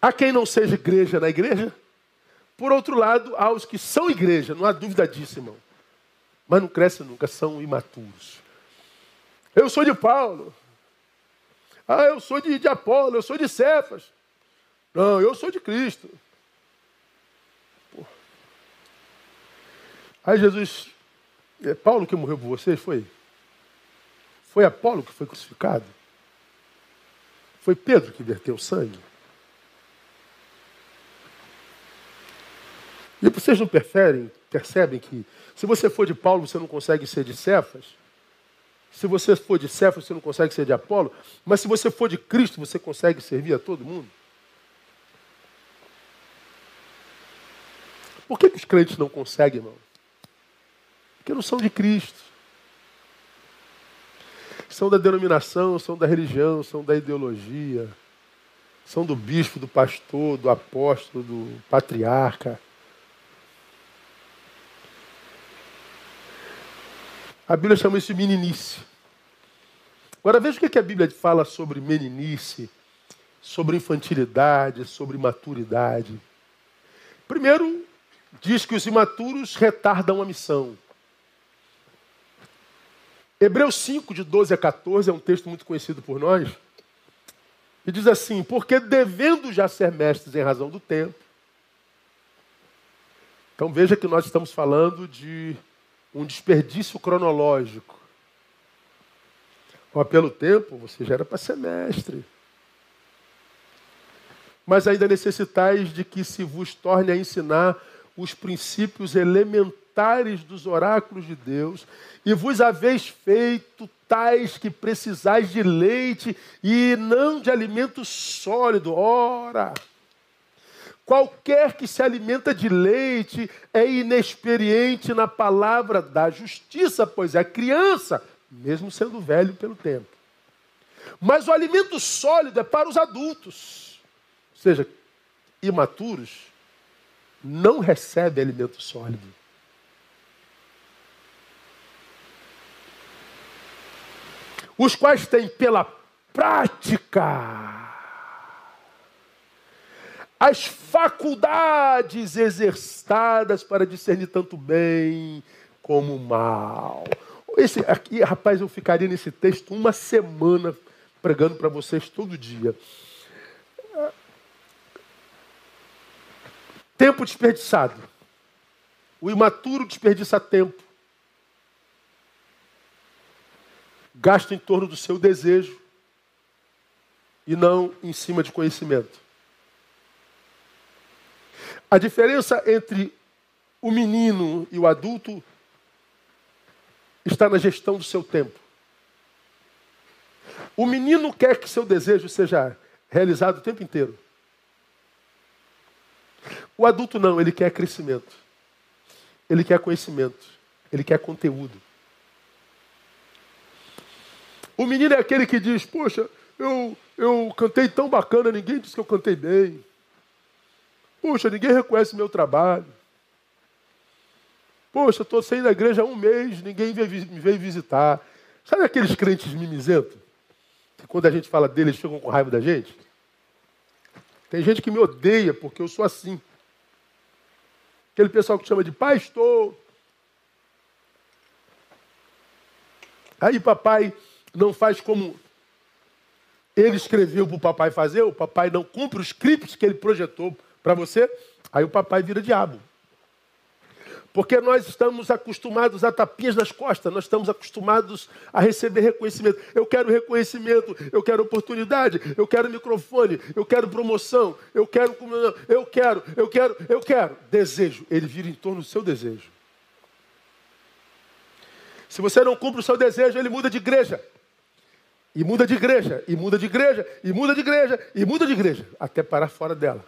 A: Há quem não seja igreja na igreja. Por outro lado, há os que são igreja, não há dúvida disso, irmão. Mas não crescem nunca, são imaturos. Eu sou de Paulo. Ah, eu sou de, de Apolo, eu sou de Cefas. Não, eu sou de Cristo. Aí Jesus, é Paulo que morreu por vocês, foi? Foi Apolo que foi crucificado? Foi Pedro que verteu sangue? E vocês não percebem, percebem que se você for de Paulo, você não consegue ser de Cefas? Se você for de Cefas, você não consegue ser de Apolo? Mas se você for de Cristo, você consegue servir a todo mundo? Por que, que os crentes não conseguem, irmão? Porque não são de Cristo. São da denominação, são da religião, são da ideologia. São do bispo, do pastor, do apóstolo, do patriarca. A Bíblia chama isso de meninice. Agora veja o que a Bíblia fala sobre meninice sobre infantilidade, sobre maturidade. Primeiro, diz que os imaturos retardam a missão. Hebreus 5, de 12 a 14, é um texto muito conhecido por nós. E diz assim: Porque devendo já ser mestres em razão do tempo. Então veja que nós estamos falando de um desperdício cronológico. Ó, pelo tempo, você já era para ser mestre. Mas ainda necessitais de que se vos torne a ensinar os princípios elementares dos oráculos de Deus, e vos haveis feito tais que precisais de leite e não de alimento sólido. Ora, qualquer que se alimenta de leite é inexperiente na palavra da justiça, pois é criança, mesmo sendo velho pelo tempo. Mas o alimento sólido é para os adultos, ou seja, imaturos não recebe alimento sólido. Os quais têm pela prática as faculdades exercitadas para discernir tanto bem como mal. Esse aqui, rapaz, eu ficaria nesse texto uma semana pregando para vocês todo dia. Tempo desperdiçado. O imaturo desperdiça tempo. Gasta em torno do seu desejo e não em cima de conhecimento. A diferença entre o menino e o adulto está na gestão do seu tempo. O menino quer que seu desejo seja realizado o tempo inteiro. O adulto não, ele quer crescimento. Ele quer conhecimento. Ele quer conteúdo. O menino é aquele que diz: Poxa, eu, eu cantei tão bacana, ninguém disse que eu cantei bem. Poxa, ninguém reconhece meu trabalho. Poxa, estou saindo da igreja há um mês, ninguém me veio visitar. Sabe aqueles crentes mimizentos? Que quando a gente fala deles, eles ficam com raiva da gente? Tem gente que me odeia porque eu sou assim. Aquele pessoal que chama de pastor. Aí papai não faz como ele escreveu para o papai fazer, o papai não cumpre os scripts que ele projetou para você, aí o papai vira diabo. Porque nós estamos acostumados a tapinhas nas costas, nós estamos acostumados a receber reconhecimento. Eu quero reconhecimento, eu quero oportunidade, eu quero microfone, eu quero promoção, eu quero, eu quero, eu quero, eu quero. Desejo, ele vira em torno do seu desejo. Se você não cumpre o seu desejo, ele muda de igreja. E muda de igreja, e muda de igreja, e muda de igreja, e muda de igreja, até parar fora dela.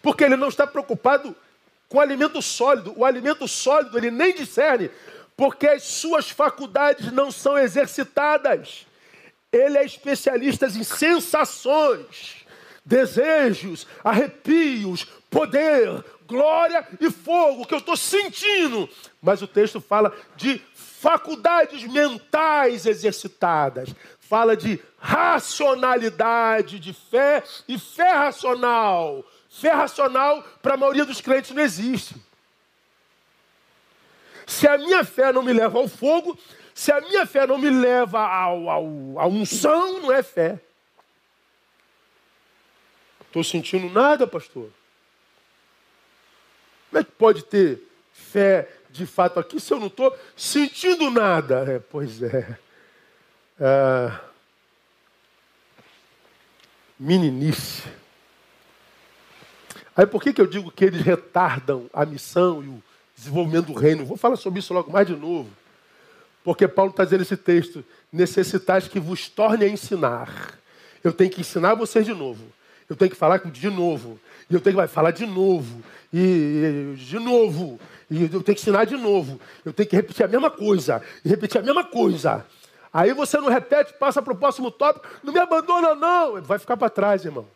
A: Porque ele não está preocupado com alimento sólido. O alimento sólido ele nem discerne, porque as suas faculdades não são exercitadas. Ele é especialista em sensações, desejos, arrepios, poder, glória e fogo que eu estou sentindo. Mas o texto fala de faculdades mentais exercitadas, fala de racionalidade, de fé e fé racional. Fé racional, para a maioria dos crentes, não existe. Se a minha fé não me leva ao fogo, se a minha fé não me leva ao, ao, à unção, não é fé. Estou sentindo nada, pastor. Como é que pode ter fé de fato aqui se eu não estou sentindo nada? É, pois é. Ah, meninice. Aí por que, que eu digo que eles retardam a missão e o desenvolvimento do reino? Vou falar sobre isso logo mais de novo. Porque Paulo está dizendo esse texto: necessitais que vos torne a ensinar. Eu tenho que ensinar vocês de novo. Eu tenho que falar de novo. E eu tenho que falar de novo. E, de novo. E eu tenho que ensinar de novo. Eu tenho que repetir a mesma coisa. E repetir a mesma coisa. Aí você não repete, passa para o próximo tópico. Não me abandona, não. Vai ficar para trás, irmão.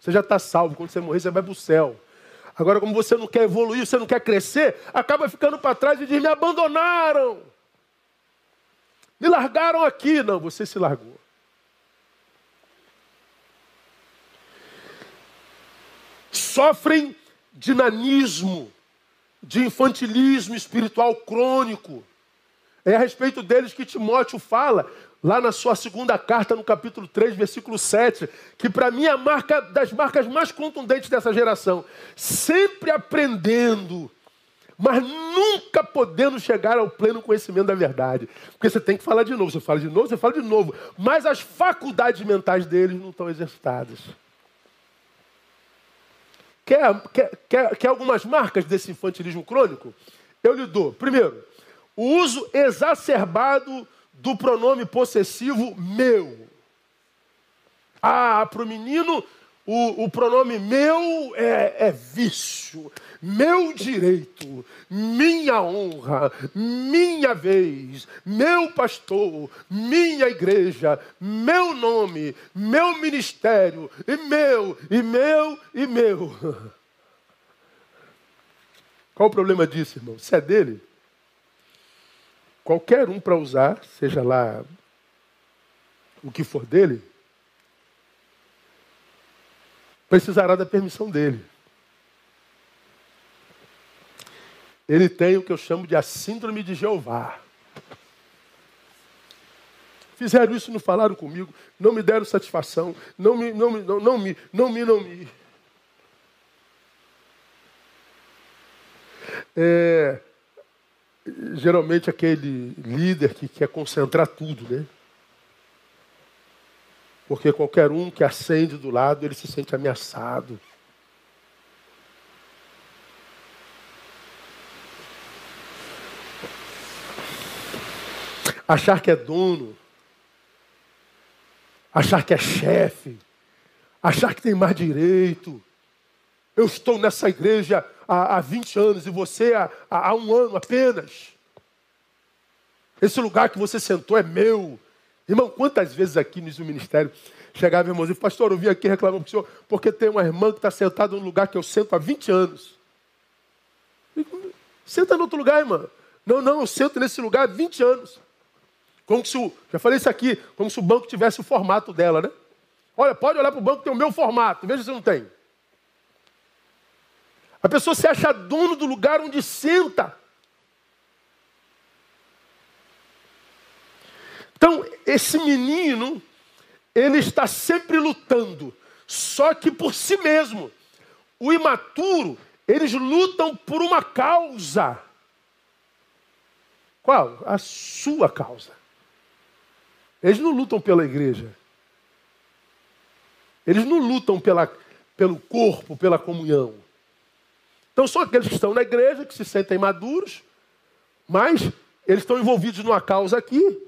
A: Você já está salvo. Quando você morrer, você vai para o céu. Agora, como você não quer evoluir, você não quer crescer, acaba ficando para trás e diz: me abandonaram. Me largaram aqui. Não, você se largou. Sofrem dinamismo de infantilismo espiritual crônico. É a respeito deles que Timóteo fala, lá na sua segunda carta, no capítulo 3, versículo 7, que para mim é a marca das marcas mais contundentes dessa geração. Sempre aprendendo, mas nunca podendo chegar ao pleno conhecimento da verdade. Porque você tem que falar de novo, você fala de novo, você fala de novo, mas as faculdades mentais deles não estão exercitadas. Quer, quer, quer, quer algumas marcas desse infantilismo crônico? Eu lhe dou. Primeiro, o uso exacerbado do pronome possessivo meu. Ah, para o menino, o, pronome meu é, é, vício, meu direito, minha honra, minha vez, meu pastor, minha igreja, meu nome, meu ministério, e meu, e meu, e meu. Qual o problema disso, irmão? Se é dele, qualquer um para usar, seja lá o que for dele, precisará da permissão dele. Ele tem o que eu chamo de a síndrome de Jeová. Fizeram isso, não falaram comigo, não me deram satisfação, não me, não me, não, não me, não me, não me. É, geralmente aquele líder que quer concentrar tudo, né? Porque qualquer um que acende do lado, ele se sente ameaçado. Achar que é dono, achar que é chefe, achar que tem mais direito. Eu estou nessa igreja há, há 20 anos e você há, há um ano apenas. Esse lugar que você sentou é meu. Irmão, quantas vezes aqui no ministério chegava irmãos e pastor, eu vim aqui reclamando para o senhor, porque tem uma irmã que está sentada no lugar que eu sento há 20 anos. Senta no outro lugar, irmã. Não, não, eu sento nesse lugar há 20 anos. Como se o, já falei isso aqui, como se o banco tivesse o formato dela, né? Olha, pode olhar para o banco, tem o meu formato, veja se não tem. A pessoa se acha dono do lugar onde senta. Então, esse menino, ele está sempre lutando, só que por si mesmo. O imaturo, eles lutam por uma causa. Qual? A sua causa. Eles não lutam pela igreja. Eles não lutam pela, pelo corpo, pela comunhão. Então são aqueles que estão na igreja, que se sentem maduros, mas eles estão envolvidos numa causa aqui,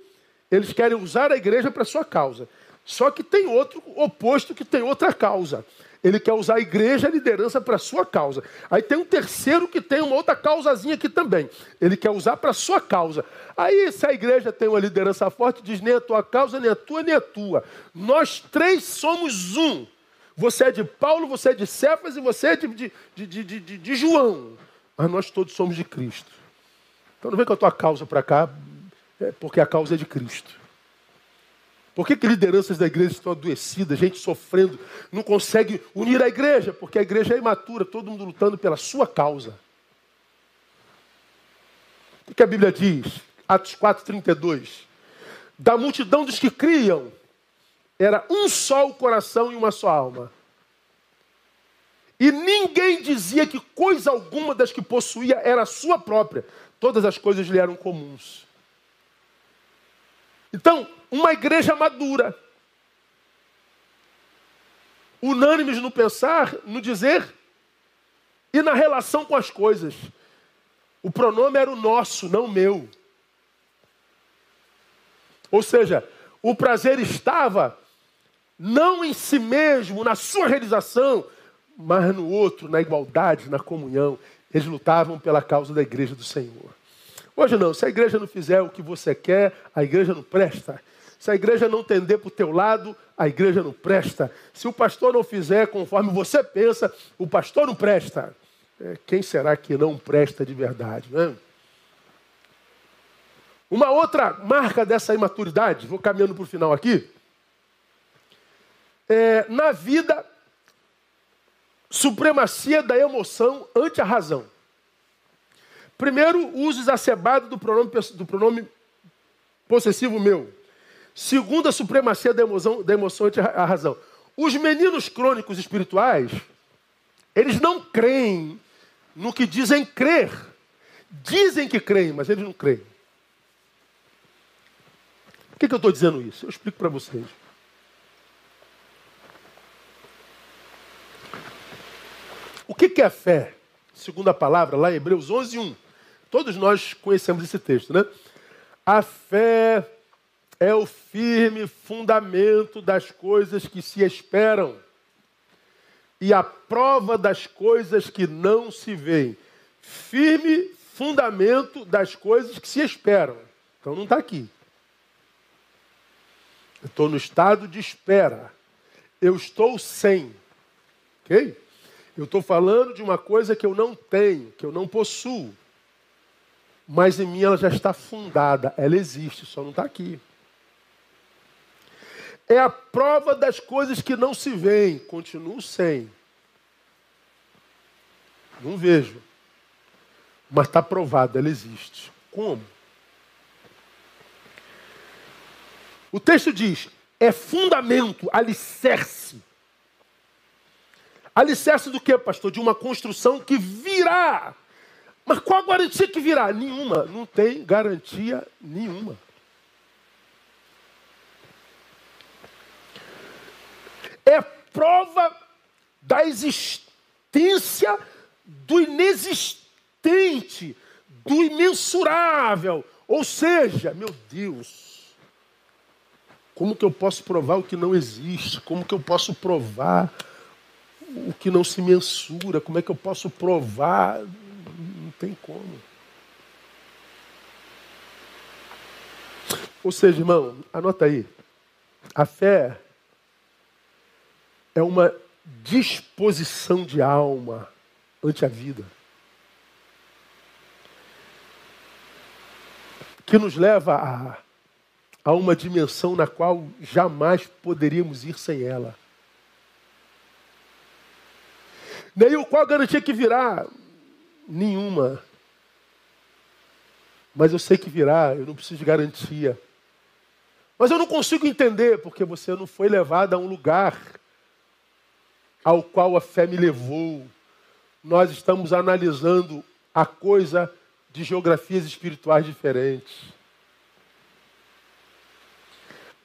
A: eles querem usar a igreja para sua causa. Só que tem outro oposto que tem outra causa. Ele quer usar a igreja, a liderança para sua causa. Aí tem um terceiro que tem uma outra causazinha aqui também. Ele quer usar para sua causa. Aí, se a igreja tem uma liderança forte, diz nem a tua causa, nem a tua, nem a tua. Nós três somos um. Você é de Paulo, você é de Cefas e você é de, de, de, de, de João. Mas nós todos somos de Cristo. Então não vem com a tua causa para cá, é porque a causa é de Cristo. Por que, que lideranças da igreja estão adoecidas, gente sofrendo, não consegue unir a igreja? Porque a igreja é imatura, todo mundo lutando pela sua causa. O que a Bíblia diz? Atos 4,32. Da multidão dos que criam, era um só o coração e uma só alma. E ninguém dizia que coisa alguma das que possuía era sua própria. Todas as coisas lhe eram comuns. Então, uma igreja madura. Unânimes no pensar, no dizer e na relação com as coisas. O pronome era o nosso, não o meu. Ou seja, o prazer estava não em si mesmo, na sua realização, mas no outro, na igualdade, na comunhão. Eles lutavam pela causa da igreja do Senhor. Hoje não, se a igreja não fizer o que você quer, a igreja não presta. Se a igreja não tender para o teu lado, a igreja não presta. Se o pastor não fizer conforme você pensa, o pastor não presta. É, quem será que não presta de verdade? Né? Uma outra marca dessa imaturidade, vou caminhando para o final aqui, é, na vida Supremacia da emoção ante a razão. Primeiro, uso exacerbado do pronome, do pronome possessivo meu. Segundo, a supremacia da emoção, da emoção ante a razão. Os meninos crônicos espirituais, eles não creem no que dizem crer. Dizem que creem, mas eles não creem. Por que, que eu estou dizendo isso? Eu explico para vocês. O que, que é fé? Segundo a palavra, lá em Hebreus 11, 1. Todos nós conhecemos esse texto, né? A fé é o firme fundamento das coisas que se esperam e a prova das coisas que não se veem. Firme fundamento das coisas que se esperam. Então não está aqui. Eu estou no estado de espera. Eu estou sem. Ok? Eu estou falando de uma coisa que eu não tenho, que eu não possuo. Mas em mim ela já está fundada, ela existe, só não está aqui. É a prova das coisas que não se veem. Continuo sem. Não vejo. Mas está provado, ela existe. Como? O texto diz: é fundamento, alicerce Alicerce do que, pastor? De uma construção que virá. Mas qual a garantia que virá? Nenhuma. Não tem garantia nenhuma. É prova da existência do inexistente, do imensurável. Ou seja, meu Deus, como que eu posso provar o que não existe? Como que eu posso provar o que não se mensura, como é que eu posso provar? Não tem como. Ou seja, irmão, anota aí. A fé é uma disposição de alma ante a vida. Que nos leva a, a uma dimensão na qual jamais poderíamos ir sem ela. Nem o qual garantia que virá? Nenhuma. Mas eu sei que virá, eu não preciso de garantia. Mas eu não consigo entender, porque você não foi levado a um lugar ao qual a fé me levou. Nós estamos analisando a coisa de geografias espirituais diferentes.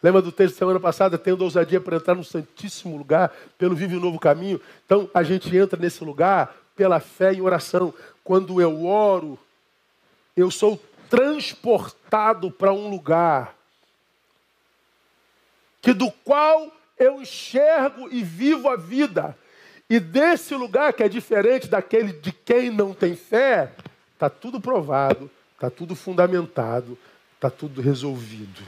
A: Lembra do texto da semana passada? Tendo ousadia para entrar no Santíssimo Lugar, pelo Vive um Novo Caminho. Então, a gente entra nesse lugar pela fé e oração. Quando eu oro, eu sou transportado para um lugar que do qual eu enxergo e vivo a vida. E desse lugar que é diferente daquele de quem não tem fé, está tudo provado, está tudo fundamentado, está tudo resolvido.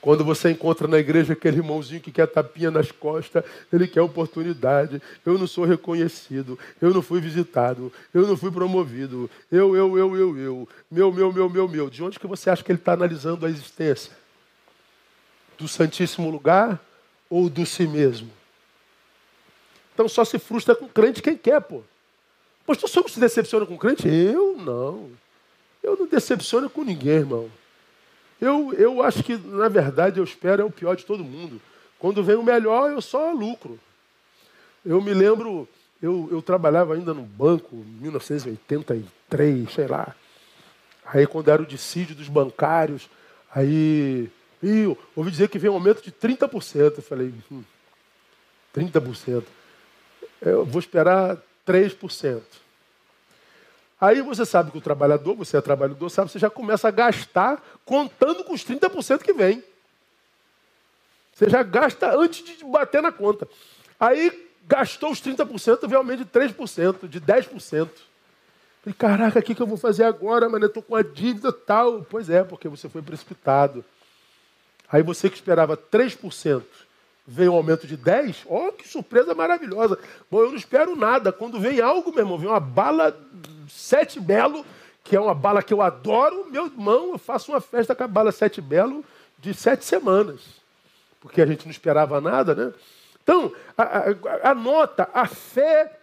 A: Quando você encontra na igreja aquele irmãozinho que quer tapinha nas costas, ele quer oportunidade. Eu não sou reconhecido, eu não fui visitado, eu não fui promovido. Eu, eu, eu, eu, eu. Meu, meu, meu, meu, meu. De onde que você acha que ele está analisando a existência? Do Santíssimo Lugar ou do si mesmo? Então só se frustra com crente quem quer, pô. Pastor, você não se decepciona com crente? Eu não. Eu não decepciono com ninguém, irmão. Eu, eu acho que, na verdade, eu espero é o pior de todo mundo. Quando vem o melhor, eu só lucro. Eu me lembro, eu, eu trabalhava ainda no banco, em 1983, sei lá. Aí, quando era o dissídio dos bancários, aí e ouvi dizer que vem um aumento de 30%. Eu falei, hum, 30%. Eu vou esperar 3%. Aí você sabe que o trabalhador, você é trabalhador, sabe, você já começa a gastar contando com os 30% que vem. Você já gasta antes de bater na conta. Aí gastou os 30%, vem aumento de 3%, de 10%. Falei, caraca, o que, que eu vou fazer agora, mano? Eu estou com a dívida tal. Pois é, porque você foi precipitado. Aí você que esperava 3%, veio um aumento de 10%, ó, oh, que surpresa maravilhosa. Bom, eu não espero nada. Quando vem algo, meu irmão, vem uma bala Sete Belo, que é uma bala que eu adoro, meu irmão, eu faço uma festa com a bala Sete Belo de sete semanas. Porque a gente não esperava nada, né? Então, anota, a, a, a fé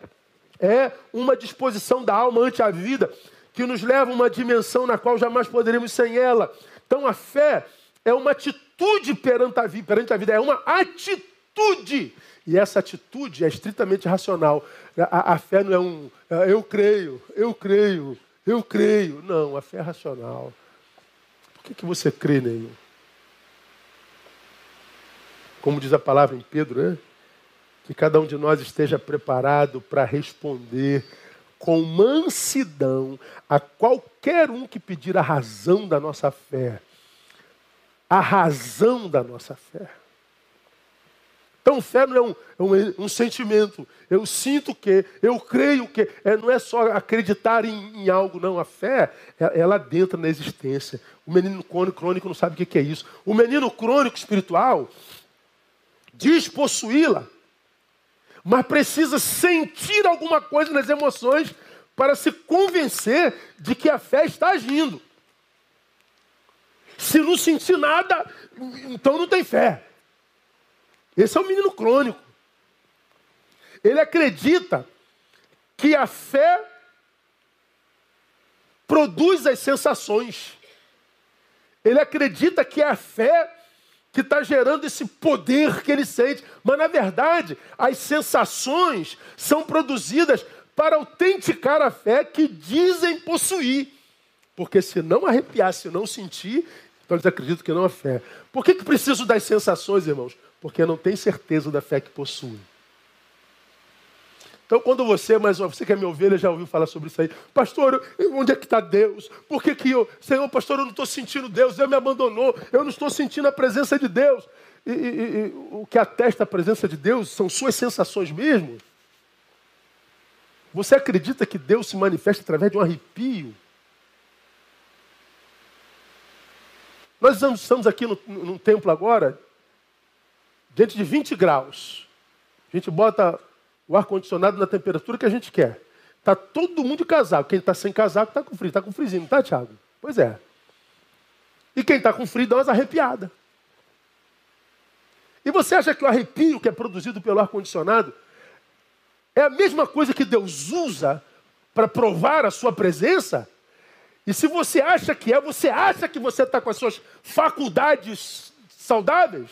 A: é uma disposição da alma ante a vida que nos leva a uma dimensão na qual jamais poderemos sem ela. Então, a fé é uma atitude perante a vida, perante a vida é uma atitude. E essa atitude é estritamente racional. A, a fé não é um é, eu creio, eu creio, eu creio. Não, a fé é racional. Por que, que você crê nele? Como diz a palavra em Pedro, né? Que cada um de nós esteja preparado para responder com mansidão a qualquer um que pedir a razão da nossa fé. A razão da nossa fé. Então, fé não é um, é um, um sentimento. Eu sinto que, eu creio que. É, não é só acreditar em, em algo, não. A fé, é, ela adentra na existência. O menino crônico não sabe o que é isso. O menino crônico espiritual diz possuí-la, mas precisa sentir alguma coisa nas emoções para se convencer de que a fé está agindo. Se não sentir nada, então não tem fé. Esse é o menino crônico. Ele acredita que a fé produz as sensações. Ele acredita que é a fé que está gerando esse poder que ele sente. Mas, na verdade, as sensações são produzidas para autenticar a fé que dizem possuir. Porque se não arrepiar, se não sentir, então eles acreditam que não é fé. Por que, que preciso das sensações, irmãos? porque não tem certeza da fé que possui. Então, quando você, mas você que é minha ovelha, já ouviu falar sobre isso aí. Pastor, onde é que está Deus? Por que, que eu, Senhor, pastor, eu não estou sentindo Deus, Deus me abandonou, eu não estou sentindo a presença de Deus. E, e, e o que atesta a presença de Deus são suas sensações mesmo. Você acredita que Deus se manifesta através de um arrepio? Nós estamos aqui no, num templo agora, diante de 20 graus. A gente bota o ar-condicionado na temperatura que a gente quer. Está todo mundo de casaco. Quem está sem casaco está com frio. Está com frisinho, não está, Tiago? Pois é. E quem está com frio dá umas arrepiadas. E você acha que o arrepio que é produzido pelo ar-condicionado é a mesma coisa que Deus usa para provar a sua presença? E se você acha que é, você acha que você está com as suas faculdades saudáveis?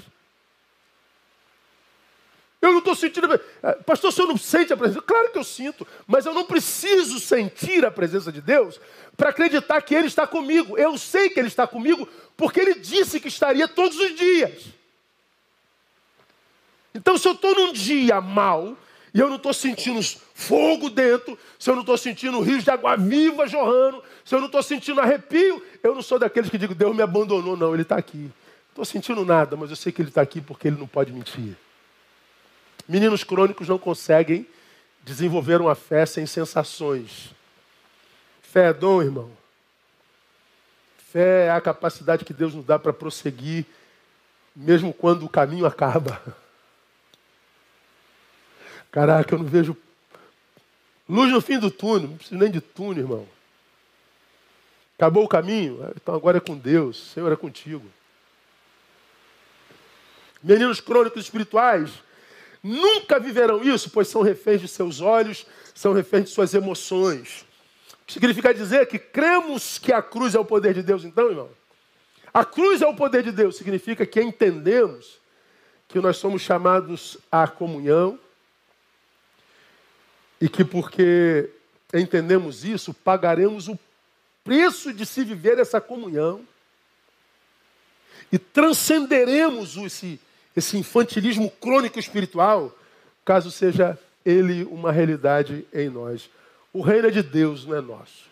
A: Eu não estou sentindo. Eh, pastor, o senhor não sente a presença? Claro que eu sinto, mas eu não preciso sentir a presença de Deus para acreditar que Ele está comigo. Eu sei que Ele está comigo porque Ele disse que estaria todos os dias. Então, se eu estou num dia mal e eu não estou sentindo fogo dentro, se eu não estou sentindo rios de água viva jorrando, se eu não estou sentindo arrepio, eu não sou daqueles que digo Deus me abandonou, não, Ele está aqui. Não estou sentindo nada, mas eu sei que Ele está aqui porque Ele não pode mentir. Meninos crônicos não conseguem desenvolver uma fé sem sensações. Fé é dom, irmão. Fé é a capacidade que Deus nos dá para prosseguir, mesmo quando o caminho acaba. Caraca, eu não vejo luz no fim do túnel, não preciso nem de túnel, irmão. Acabou o caminho, então agora é com Deus, o Senhor é contigo. Meninos crônicos espirituais nunca viverão isso, pois são reféns de seus olhos, são reféns de suas emoções. O que significa dizer que cremos que a cruz é o poder de Deus, então, irmão? A cruz é o poder de Deus, significa que entendemos que nós somos chamados à comunhão e que porque entendemos isso, pagaremos o preço de se viver essa comunhão e transcenderemos esse esse infantilismo crônico espiritual, caso seja ele uma realidade em nós. O reino é de Deus, não é nosso.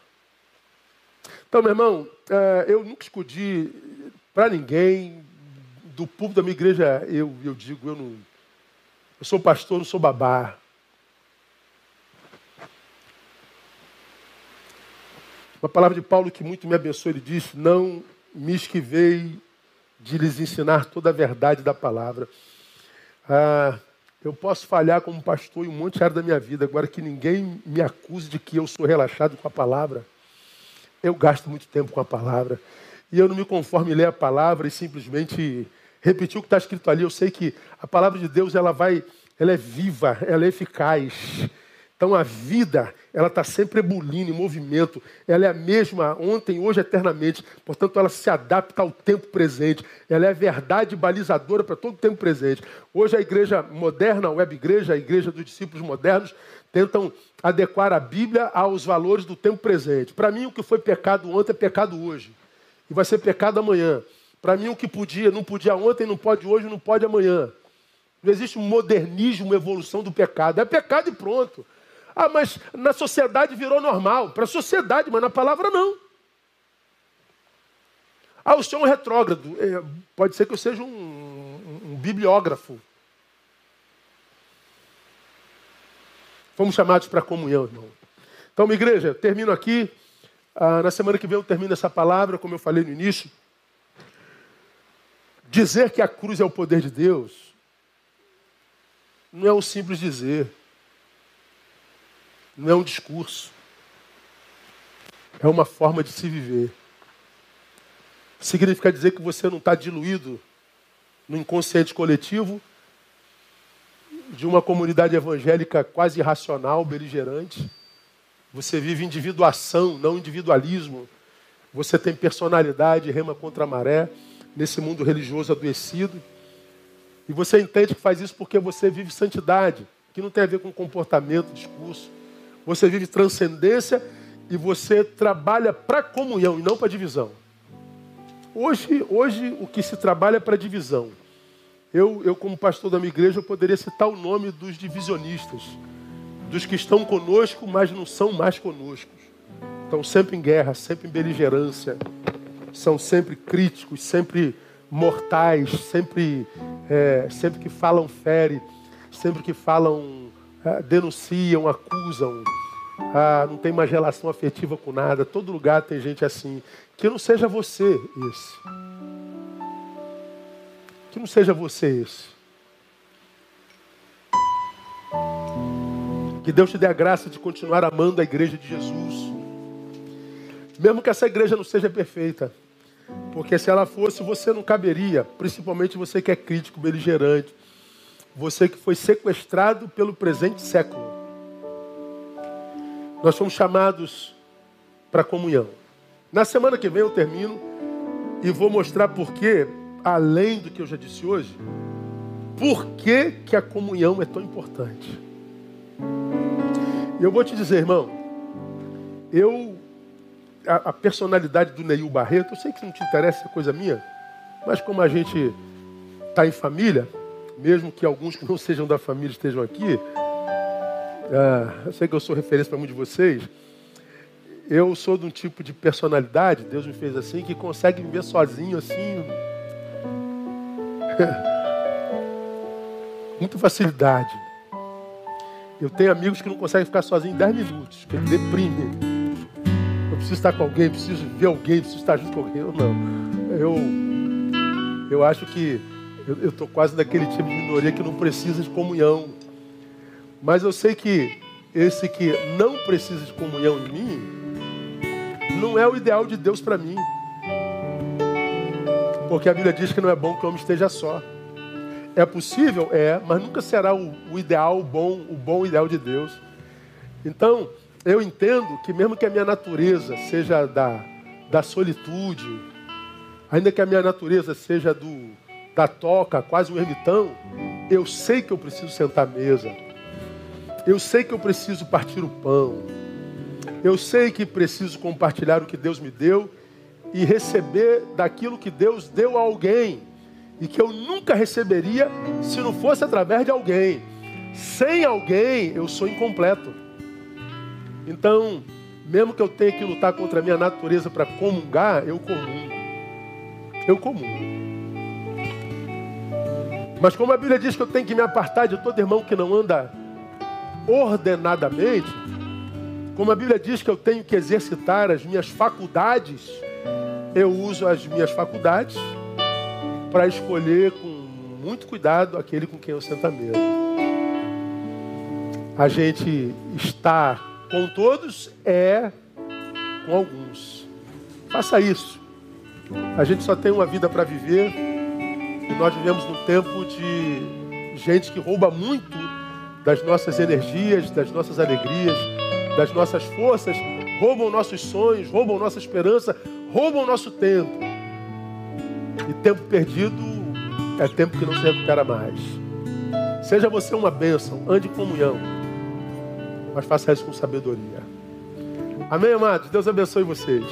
A: Então, meu irmão, é, eu nunca escondi para ninguém, do público da minha igreja, eu, eu digo, eu não. Eu sou pastor, não sou babá. Uma palavra de Paulo que muito me abençoa, ele diz: Não me esquivei de lhes ensinar toda a verdade da palavra. Ah, eu posso falhar como pastor em um monte de área da minha vida, agora que ninguém me acuse de que eu sou relaxado com a palavra. Eu gasto muito tempo com a palavra. E eu não me conformo em ler a palavra e simplesmente repetir o que está escrito ali. Eu sei que a palavra de Deus ela vai ela é viva, ela é eficaz. Então a vida, ela está sempre ebulindo, em movimento. Ela é a mesma ontem, hoje, eternamente. Portanto, ela se adapta ao tempo presente. Ela é a verdade balizadora para todo o tempo presente. Hoje a igreja moderna, a web igreja, a igreja dos discípulos modernos, tentam adequar a Bíblia aos valores do tempo presente. Para mim, o que foi pecado ontem é pecado hoje. E vai ser pecado amanhã. Para mim, o que podia, não podia ontem, não pode hoje, não pode amanhã. Não existe um modernismo, evolução do pecado. É pecado e pronto. Ah, mas na sociedade virou normal. Para a sociedade, mas na palavra não. Ah, o senhor é um retrógrado. É, pode ser que eu seja um, um, um bibliógrafo. Fomos chamados para comunhão, irmão. Então, minha igreja, termino aqui. Ah, na semana que vem eu termino essa palavra, como eu falei no início. Dizer que a cruz é o poder de Deus não é um simples dizer. Não é um discurso. É uma forma de se viver. Significa dizer que você não está diluído no inconsciente coletivo de uma comunidade evangélica quase irracional, beligerante. Você vive individuação, não individualismo. Você tem personalidade, rema contra a maré, nesse mundo religioso adoecido. E você entende que faz isso porque você vive santidade, que não tem a ver com comportamento, discurso. Você vive transcendência e você trabalha para comunhão e não para divisão. Hoje, hoje o que se trabalha é para divisão. Eu, eu, como pastor da minha igreja, eu poderia citar o nome dos divisionistas, dos que estão conosco, mas não são mais conosco. Estão sempre em guerra, sempre em beligerância, são sempre críticos, sempre mortais, sempre, é, sempre que falam fere, sempre que falam é, denunciam, acusam, ah, não tem mais relação afetiva com nada. Todo lugar tem gente assim. Que não seja você esse. Que não seja você esse. Que Deus te dê a graça de continuar amando a igreja de Jesus. Mesmo que essa igreja não seja perfeita. Porque se ela fosse, você não caberia, principalmente você que é crítico, beligerante, você que foi sequestrado pelo presente século. Nós somos chamados para comunhão. Na semana que vem eu termino e vou mostrar por que, além do que eu já disse hoje, por que, que a comunhão é tão importante. E eu vou te dizer, irmão, eu a, a, personalidade do Neil Barreto, eu sei que não te interessa, é coisa minha, mas como a gente está em família, mesmo que alguns que não sejam da família estejam aqui, ah, eu sei que eu sou referência para muitos de vocês. Eu sou de um tipo de personalidade, Deus me fez assim, que consegue viver sozinho assim. Muita facilidade. Eu tenho amigos que não conseguem ficar sozinhos 10 minutos, que deprime eu preciso estar com alguém, preciso ver alguém, preciso estar junto com alguém. Eu não. Eu, eu acho que eu estou quase daquele tipo de minoria que não precisa de comunhão. Mas eu sei que esse que não precisa de comunhão em mim, não é o ideal de Deus para mim. Porque a Bíblia diz que não é bom que o homem esteja só. É possível? É, mas nunca será o, o ideal, o bom, o bom ideal de Deus. Então, eu entendo que mesmo que a minha natureza seja da, da solitude, ainda que a minha natureza seja do, da toca, quase um ermitão, eu sei que eu preciso sentar à mesa. Eu sei que eu preciso partir o pão. Eu sei que preciso compartilhar o que Deus me deu e receber daquilo que Deus deu a alguém e que eu nunca receberia se não fosse através de alguém. Sem alguém, eu sou incompleto. Então, mesmo que eu tenha que lutar contra a minha natureza para comungar, eu comungo. Eu comungo. Mas como a Bíblia diz que eu tenho que me apartar de todo irmão que não anda ordenadamente, como a Bíblia diz que eu tenho que exercitar as minhas faculdades, eu uso as minhas faculdades para escolher com muito cuidado aquele com quem eu sento à mesa. A gente está com todos é com alguns. Faça isso. A gente só tem uma vida para viver e nós vivemos num tempo de gente que rouba muito das nossas energias, das nossas alegrias, das nossas forças, roubam nossos sonhos, roubam nossa esperança, roubam nosso tempo. E tempo perdido é tempo que não se recupera mais. Seja você uma bênção, ande em comunhão, mas faça isso com sabedoria. Amém, amados? Deus abençoe vocês.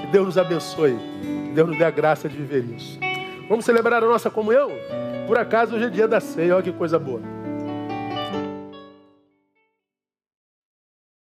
A: Que Deus nos abençoe. Que Deus nos dê a graça de viver isso. Vamos celebrar a nossa comunhão? Por acaso hoje é dia da ceia, olha que coisa boa.